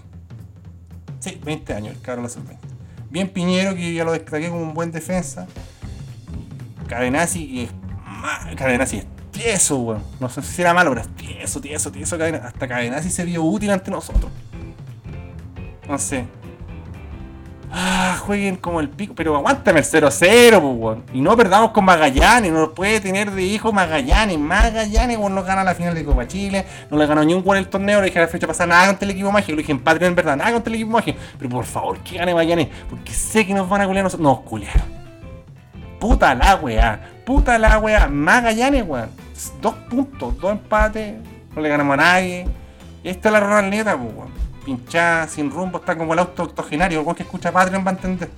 Sí, 20 años el carro la sub-20. Bien Piñero, que ya lo destaqué como un buen defensa. Cadenazzi, es Cadenazzi es tieso, weón. No sé si era malo, pero es tieso, tieso, tieso. Hasta Cadenazzi se vio útil ante nosotros. No sé. Ah, jueguen como el pico. Pero aguántame el 0-0, pues, weón. Y no perdamos con Magallanes. No lo puede tener de hijo Magallanes. Magallanes, weón, no gana la final de Copa Chile. No le ganó ni un en el torneo. Le dije a la fecha pasada nada contra el equipo mágico. Le dije en Patreon, en verdad, nada contra el equipo mágico. Pero por favor, que gane Magallanes. Porque sé que nos van a culiar nosotros. Nos culiaron. Puta la weá. Puta la weá. Magallanes, weón. Dos puntos, dos empates. No le ganamos a nadie. Y esta es la Ronald Neta, pues, weón. Pinchada, sin rumbo, está como el auto octogenario. El que escucha Patreon va a entender.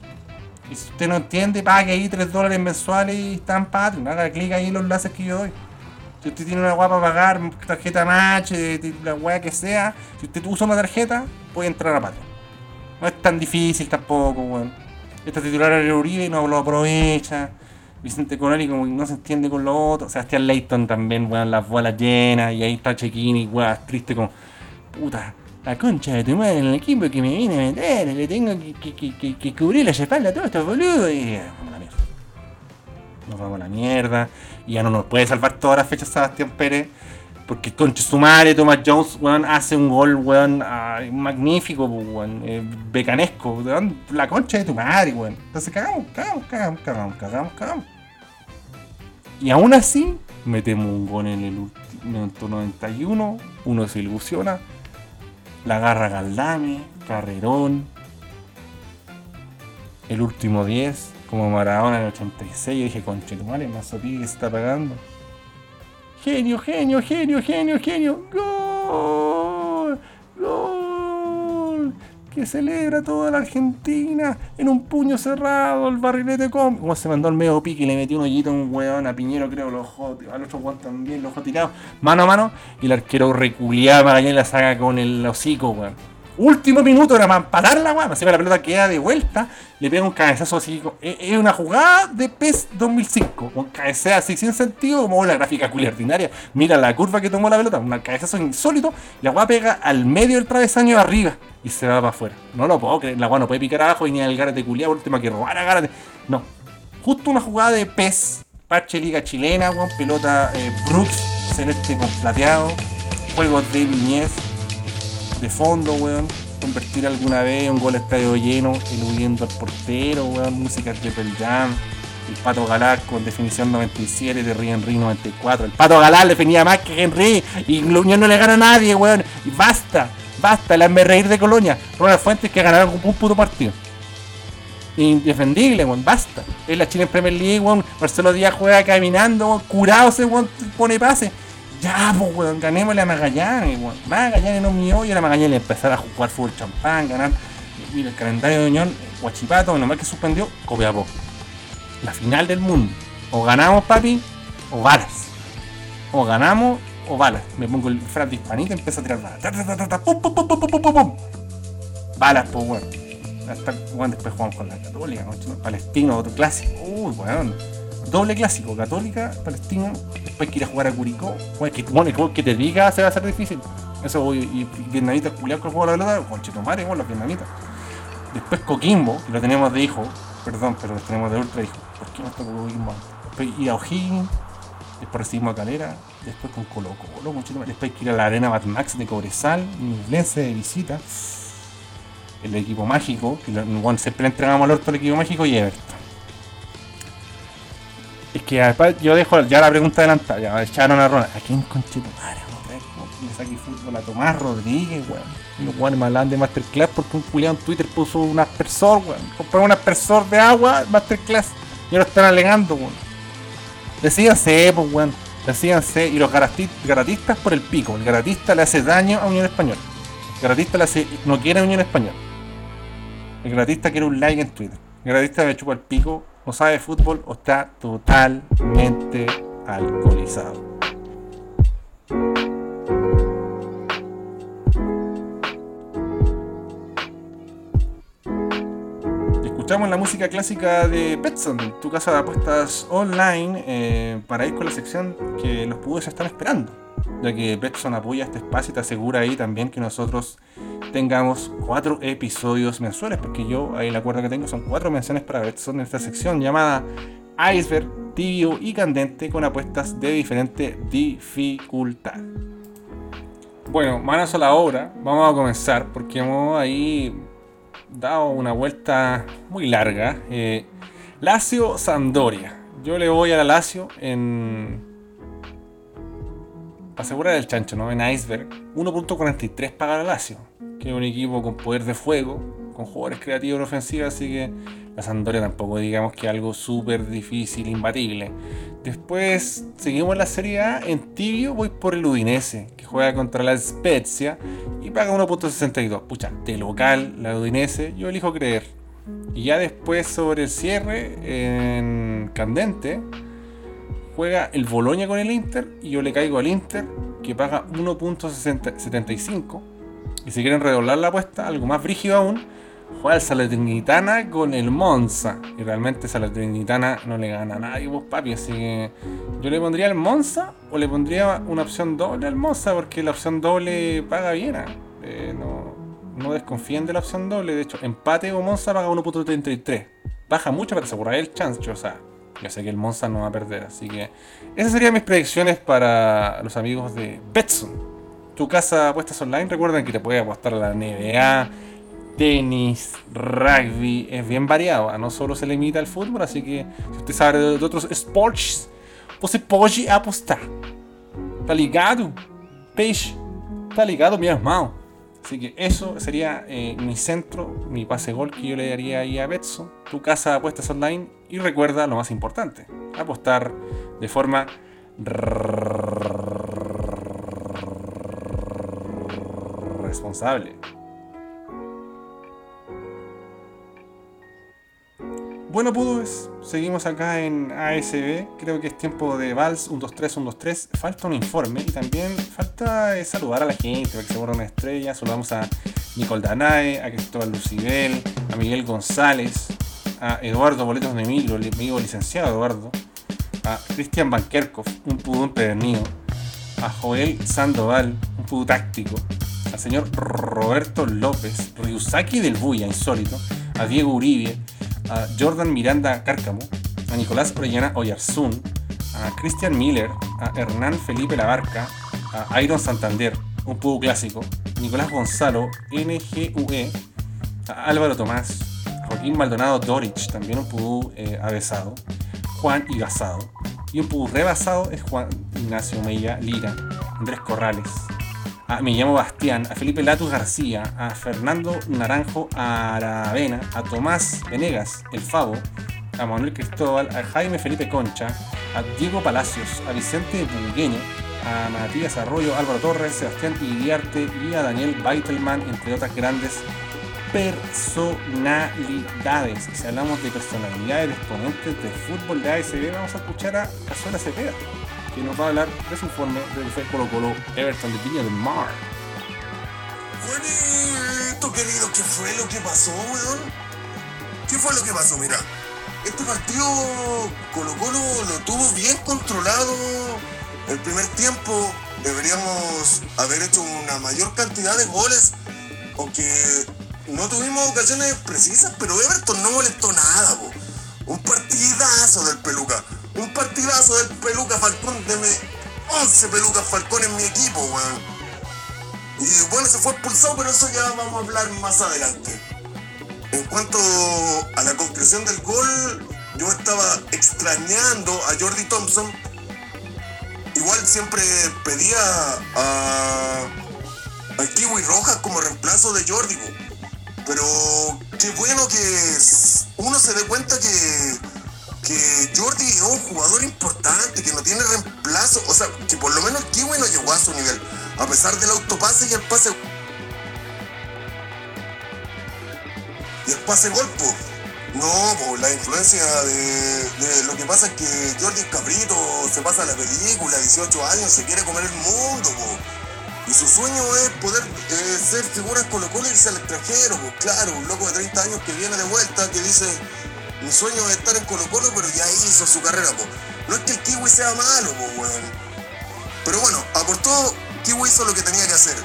Y si usted no entiende, pague ahí 3 dólares mensuales y está en Patreon. Haga clic ahí en los enlaces que yo doy. Si usted tiene una guapa para pagar, tarjeta match, de la weá que sea, si usted usa una tarjeta, puede entrar a Patreon. No es tan difícil tampoco, weón. Esta titular era Uribe y no lo aprovecha. Vicente Conoli como que no se entiende con lo otro. Sebastián Leighton también, weón, las bolas llenas. Y ahí está Chequini, weón, triste como, puta, la concha de tu madre en el equipo que me viene a meter. Le tengo que, que, que, que, cubrir la espalda a todos estos boludos. Y eh, vamos a la mierda. Nos vamos a la mierda. Y ya no nos puede salvar todas las fechas Sebastián Pérez. Porque concha su madre, Thomas Jones, weón, hace un gol, weón, ah, magnífico, pues, weón, eh, becanesco, weón, la concha de tu madre, weón. Entonces cagamos, cagamos, cagamos, cagamos, cagamos, cagamos. Y aún así, metemos un gol en el minuto 91, uno se ilusiona, la agarra Galdame, Carrerón, el último 10, como Maradona en el 86, yo dije, concha de tu madre, Mazopi que se está pagando. Genio, genio, genio, genio, genio. Gol. Gol. Que celebra toda la Argentina en un puño cerrado, el barrilete con. Como se mandó el medio pique y le metió un hoyito a un weón, a Piñero creo, lo dejó, al otro weón también, lo dejó mano a mano, y el arquero reculeaba Magallanes la saca con el hocico, weón. Último minuto era para empatar la weá, ve la pelota queda de vuelta, le pega un cabezazo así, co- es una jugada de PES 2005, con cabecea así sin sentido, como la gráfica culia ordinaria, mira la curva que tomó la pelota, un cabezazo insólito, la weá pega al medio del travesaño arriba, y se va para afuera. No lo puedo creer, la weá no puede picar abajo y ni al Gárate culiado, por último que robar a Gárate. No, justo una jugada de PES, parche liga chilena, weón, pelota eh, Brooks, celeste con plateado, juegos de Viñez, de fondo, weón. Convertir alguna vez un gol estadio lleno, eludiendo al portero, weón. Música de Jam. El Pato Galá con definición 97 de Henry 94. El Pato Galá definía más que Henry y Unión no le gana a nadie, weón. Y basta, basta, el hazme reír de Colonia. Ronald Fuentes que ganaron un puto partido. Indefendible, weón, basta. Es la Chile en Premier League, weón. Marcelo Díaz juega caminando, weón. Curado ese weón, pone pase. Ya, pues, weón, ganémosle a Magallanes, weón. Magallanes no mío y a Magallanes empezar a jugar fútbol champán, ganar. Mira, el calendario de Unión, Guachipato, nomás que suspendió, Copiapó. La final del mundo. O ganamos, papi, o balas. O ganamos, o balas. Me pongo el frat de y empiezo a tirar balas. Pum, pum, pum, pum, pum, pum, pum. Balas, pues, weón. Hasta, weón, después jugamos con la Católica, ¿no? Palestino, otro clásico. Uy, weón. Doble clásico, Católica, Palestino. Después quiere jugar a Curicó. Weón, que, bueno, que, que te diga se va a hacer difícil. Eso, y, y vietnamitas culiados con el juego de la pelota, con Chetumare, weón, los vietnamitas. Después Coquimbo, que lo tenemos de hijo, perdón, pero lo tenemos de ultra hijo. ¿Por qué no está Coquimbo? Después ir a O'Higgins, después recibimos a Calera, después con Colo Colo, con después que ir a la Arena Mad Max de Cobresal, Ñublense de visita. El equipo mágico, que bueno, siempre le entregamos al orto al equipo mágico y Everton. Es que después yo dejo ya la pregunta adelantada, ya echaron a Ronald. ¿A quién conche tu madre? le saqué fútbol a Tomás Rodríguez, weón. Y los weones me hablaban de Masterclass porque un culiado en Twitter puso un aspersor, weón. Compré un aspersor de agua, Masterclass. Y ahora están alegando, weón. Decíanse, pues, weón. Decíanse. Y los garati- garatistas por el pico. El garatista le hace daño a Unión Española. El garatista le hace, no quiere a Unión Española. El gratista quiere un like en Twitter. El gratista me chupa el pico, o sabe fútbol, o está totalmente alcoholizado. Escuchamos la música clásica de Betson, tu casa de apuestas online, eh, para ir con la sección que los pubes están esperando. Ya que Betson apoya este espacio y te asegura ahí también que nosotros tengamos cuatro episodios mensuales, porque yo ahí el acuerdo que tengo son cuatro menciones para Betson en esta sección llamada Iceberg, tibio y candente con apuestas de diferente dificultad. Bueno, manos a la obra, vamos a comenzar porque hemos ahí dado una vuelta muy larga. Eh, Lazio Sandoria. Yo le voy a la Lazio en. Para asegurar el chancho, ¿no? En Iceberg. 1.43 paga la Lazio. Que es un equipo con poder de fuego, con jugadores creativos en ofensiva, así que la Sandoria tampoco digamos que algo súper difícil, imbatible. Después seguimos la Serie A. En tibio voy por el Udinese, que juega contra la Spezia y paga 1.62. Pucha, de local, la Udinese, yo elijo creer. Y ya después sobre el cierre, en Candente, juega el Boloña con el Inter y yo le caigo al Inter, que paga 1.75. Y si quieren redoblar la apuesta, algo más brígido aún, juega el Salernitana con el Monza. Y realmente Salernitana no le gana a nadie, vos papi. Así que yo le pondría el Monza o le pondría una opción doble al Monza, porque la opción doble paga bien. ¿ah? Eh, no, no desconfíen de la opción doble. De hecho, empate o Monza paga 1.33. Baja mucho para asegurar el chance. O sea, yo sé que el Monza no va a perder. Así que esas serían mis predicciones para los amigos de Betson. Tu casa apuestas online. Recuerden que te puede apostar la NBA, tenis, rugby. Es bien variado. ¿ah? No solo se limita al fútbol. Así que si usted sabe de, outros esportes, você pode apostar. Tá ligado? Peixe. Tá ligado, mi hermano. Así que eso sería eh, mi centro, mi pase gol que yo le daría ahí a Betson, tu casa de apuestas online. Y recuerda lo más importante: apostar de forma responsable. Bueno, pues seguimos acá en ASB. Creo que es tiempo de Vals 123, 123. Falta un informe y también falta eh, saludar a la gente para que se una estrella. Saludamos a Nicole Danae, a Cristóbal Lucibel, a Miguel González, a Eduardo Boletos de Emilio, el amigo licenciado Eduardo, a Cristian Bankerkov, un pudú empedernido, a Joel Sandoval, un pudú táctico, al señor Roberto López, Ryusaki del Buya, insólito, a Diego Uribe, a Jordan Miranda Cárcamo, a Nicolás Orellana Oyarzún, a Christian Miller, a Hernán Felipe Labarca, a Iron Santander, un pudú clásico, Nicolás Gonzalo, NGUE, a Álvaro Tomás, a Joaquín Maldonado Dorich, también un pudú eh, Juan Igasado, y un pudú rebasado es Juan Ignacio Meilla Lira, Andrés Corrales, a Me llamo Bastián, a Felipe Latus García, a Fernando Naranjo Aravena, a Tomás Venegas, el Favo, a Manuel Cristóbal, a Jaime Felipe Concha, a Diego Palacios, a Vicente Bugueño, a Matías Arroyo, Álvaro Torres, Sebastián Iriarte y a Daniel Beitelman, entre otras grandes personalidades. Si hablamos de personalidades de exponentes del fútbol de ASB, vamos a escuchar a Cazuela Cepeda, que nos va a hablar de su informe del fue Colo Colo Everton de Viña del Mar. Juanito, querido, ¿qué fue lo que pasó, weón? ¿Qué fue lo que pasó? Mira, este partido Colo Colo lo tuvo bien controlado el primer tiempo. Deberíamos haber hecho una mayor cantidad de goles, aunque no tuvimos ocasiones precisas, pero Everton no molestó nada, po. Un partidazo del Peluca. Un partidazo del Peluca Falcón. Deme 11 Pelucas Falcón en mi equipo, weón. Y bueno, se fue expulsado, pero eso ya vamos a hablar más adelante. En cuanto a la conclusión del gol, yo estaba extrañando a Jordi Thompson. Igual siempre pedía a, a Kiwi Rojas como reemplazo de Jordi. Pero qué bueno que uno se dé cuenta que, que Jordi es un jugador importante, que no tiene reemplazo. O sea, que por lo menos Kiwi no llegó a su nivel. A pesar del autopase y el pase. Y el pase gol, po. No, po, la influencia de, lo que pasa es que Jordi cabrito, se pasa la película, 18 años, se quiere comer el mundo, po. Y su sueño es poder eh, ser figura en Colo Colo y irse al extranjero, pues claro, un loco de 30 años que viene de vuelta, que dice, mi sueño es estar en Colo Colo, pero ya hizo su carrera, pues. No es que el Kiwi sea malo, weón. Pero bueno, aportó, Kiwi hizo lo que tenía que hacer.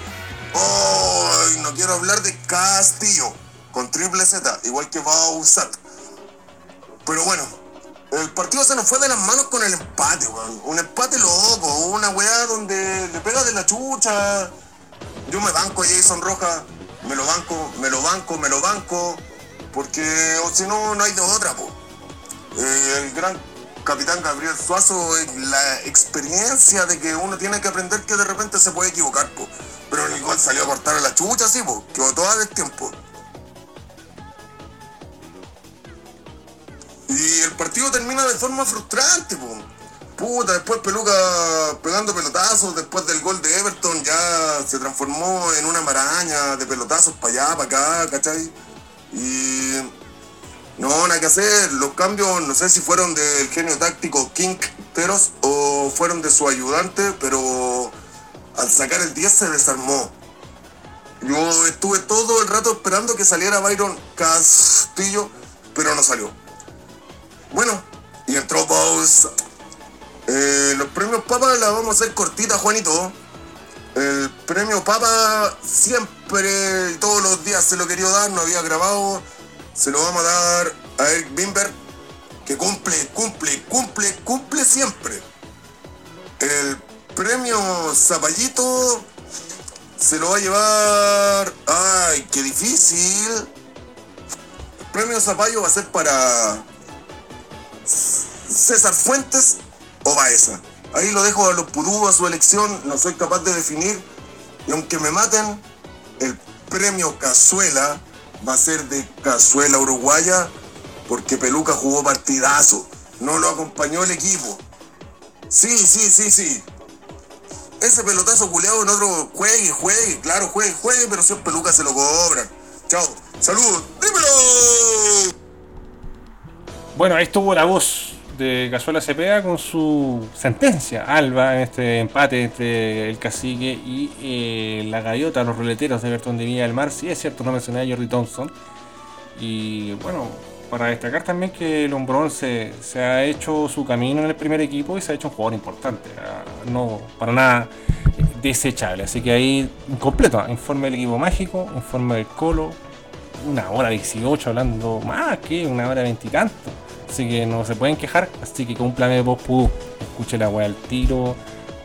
Ay, no quiero hablar de Castillo, con triple Z, igual que Bausat. Pero bueno, el partido se nos fue de las manos con el empate, weón. Un empate loco, una weá donde le pega de la chucha. Yo me banco a Jason Roja, me lo banco, me lo banco, me lo banco. Porque o si no, no hay de otra, po. Eh, el gran capitán Gabriel Suazo, la experiencia de que uno tiene que aprender que de repente se puede equivocar, po. Pero el gol salió a cortar la chucha, sí, po. Quedó toda de tiempo. Y el partido termina de forma frustrante, po. Puta, después Peluca pegando pelotazos, después del gol de Everton ya se transformó en una maraña de pelotazos para allá, para acá, ¿cachai? Y no, nada que hacer. Los cambios, no sé si fueron del genio táctico King Teros o fueron de su ayudante, pero al sacar el 10 se desarmó. Yo estuve todo el rato esperando que saliera Byron Castillo, pero no salió. Bueno, y entró Bowes. Eh, los premios Papa la vamos a hacer cortita, Juanito. El premio Papa siempre, todos los días se lo quería dar, no había grabado. Se lo vamos a dar a Eric Bimber, que cumple, cumple, cumple, cumple siempre. El premio Zapallito se lo va a llevar. ¡Ay, qué difícil! El premio Zapallo va a ser para César Fuentes o Baeza. Ahí lo dejo a los purú a su elección, no soy capaz de definir. Y aunque me maten, el premio Cazuela va a ser de Cazuela Uruguaya, porque Peluca jugó partidazo. No lo acompañó el equipo. Sí, sí, sí, sí. Ese pelotazo culeado en otro juegue, juegue, claro, juegue, juegue, pero si es Peluca se lo cobran. Chao, saludos, dímelo. Bueno, ahí estuvo la voz de Cazuela Cepeda con su sentencia, Alba, en este empate entre el cacique y eh, la gaviota, los ruleteros de Bertón de Villa del Mar. Sí, es cierto, no mencioné a Jordi Thompson. Y bueno, para destacar también que el Hombrón se, se ha hecho su camino en el primer equipo y se ha hecho un jugador importante. ah, No, para nada desechable. Así que ahí, completo, informe del equipo mágico, informe del Colo, una hora 18 hablando más que una hora veintitantos. Así que no se pueden quejar. Así que cúmplame vos, Pudú. Escuche la weá al tiro.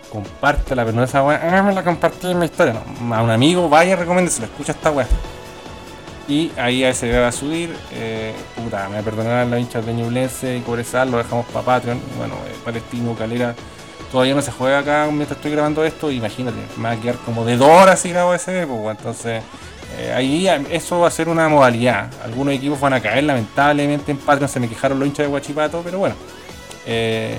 Compártela, pero no esa weá. Ah, me la compartí en mi historia. No, a un amigo, vaya, recomiéndeselo. Escucha esta weá. Y ahí a ese va a subir. Eh, puta, me perdonarán los hinchas de Ñublense y Cobresal. Lo dejamos para Patreon. Bueno, eh, Palestino, Calera. Todavía no se juega acá mientras estoy grabando esto. Imagínate, me va a quedar como de dos horas si grabo ese. Pues, entonces. Eh, ahí eso va a ser una modalidad. Algunos equipos van a caer, lamentablemente en Patreon se me quejaron los hinchas de Guachipato, pero bueno. eh,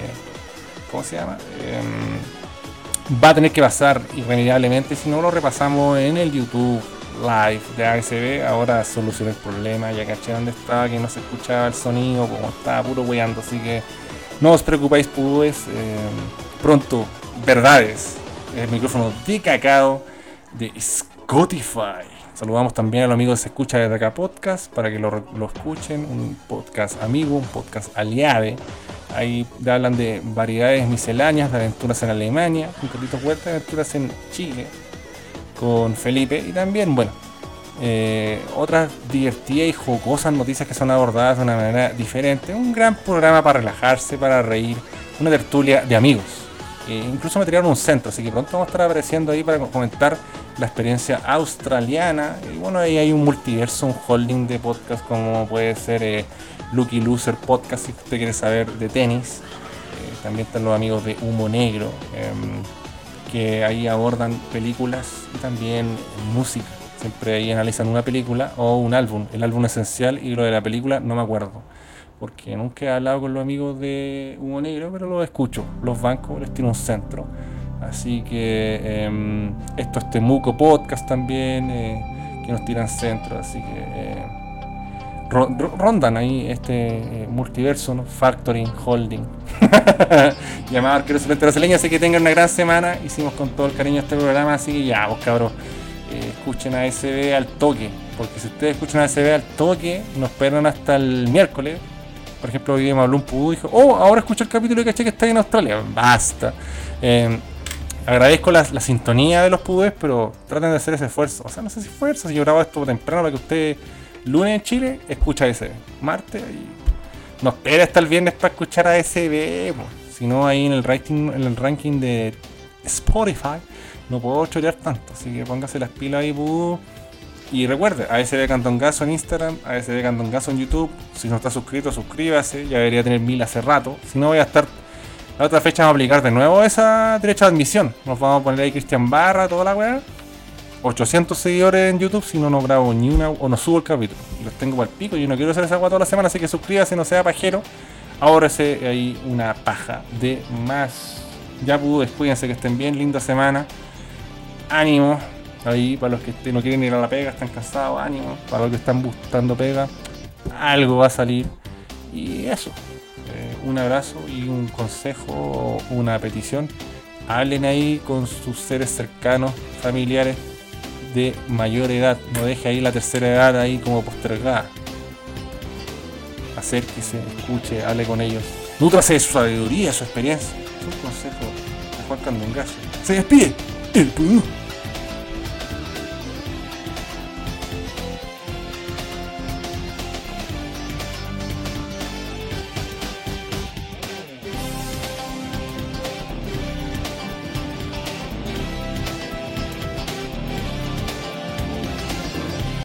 ¿Cómo se llama? Em, va a tener que pasar irremediablemente, si no lo repasamos en el YouTube Live de ASB. Ahora solucioné el problema, ya caché dónde estaba, que no se escuchaba el sonido, como estaba puro weyando, así que no os preocupéis, pues pronto, verdades. El micrófono de cacao de Spotify. Saludamos también a los amigos de Se Escucha desde acá podcast para que lo, lo escuchen. Un podcast amigo, un podcast aliade. Ahí hablan de variedades misceláneas, de aventuras en Alemania, un poquito fuerte, aventuras en Chile con Felipe y también, bueno, eh, otras divertidas y jocosas noticias que son abordadas de una manera diferente. Un gran programa para relajarse, para reír, una tertulia de amigos. Eh, incluso me tiraron un centro, así que pronto vamos a estar apareciendo ahí para comentar la experiencia australiana. Y bueno, ahí hay un multiverso, un holding de podcast como puede ser eh, Lucky Loser Podcast si usted quiere saber de tenis. Eh, También están los amigos de Humo Negro, em, que ahí abordan películas y también música. Siempre ahí analizan una película o un álbum, el álbum esencial y lo de la película no me acuerdo. Porque nunca he hablado con los amigos de Humo Negro, pero los escucho. Los bancos les tiene un centro. Así que em, esto es Temuco Podcast también, eh, que nos tiran centro. Así que eh, ro- ro- rondan ahí este eh, multiverso, ¿no? Factoring, Holding. Llamado Arquero Suplente Brasileño. Así que tengan una gran semana. Hicimos con todo el cariño este programa. Así que ya, vos cabros, eh, escuchen a SB al toque. Porque si ustedes escuchan a SB al toque, nos esperan hasta el miércoles. Por ejemplo, hoy me habló un pudú y dijo, oh, ahora escucho el capítulo y caché que está en Australia. Basta. Eh, agradezco la, sintonía de los pudúes, pero traten de hacer ese esfuerzo. O sea, no sé si esfuerzo, si yo grabo esto temprano para que usted lunes en Chile escucha ese. Martes y no espera hasta el viernes para escuchar a po. Si no, ahí en el ranking, en el ranking de Spotify no puedo chorear tanto. Así que póngase las pilas ahí, pudú. Y recuerde, ASB Cantongazo en Instagram, ASB Cantongazo en YouTube. Si no está suscrito, suscríbase. Ya debería tener mil hace rato. Si no, voy a estar. La otra fecha vamos a aplicar de nuevo esa derecha de admisión. Nos vamos a poner ahí Cristian Barra, toda la weá. 800 seguidores en YouTube si no no grabo ni una o no subo el capítulo. Los tengo para el pico. Yo no quiero hacer esa weá toda la semana, así que suscríbase, no sea pajero. Ahórrese ahí una paja de más. Ya pude, cuídense que estén bien, linda semana. Ánimo. Ahí para los que no quieren ir a la pega, están cansados, ánimo. Para los que están buscando pega, algo va a salir. Y eso. Eh, un abrazo y un consejo una petición. Hablen ahí con sus seres cercanos, familiares de mayor edad. No deje ahí la tercera edad ahí como postergada. Acérquese, escuche, hable con ellos. Nútrase de su sabiduría, su experiencia. Es un consejo de Juan. Se despide el.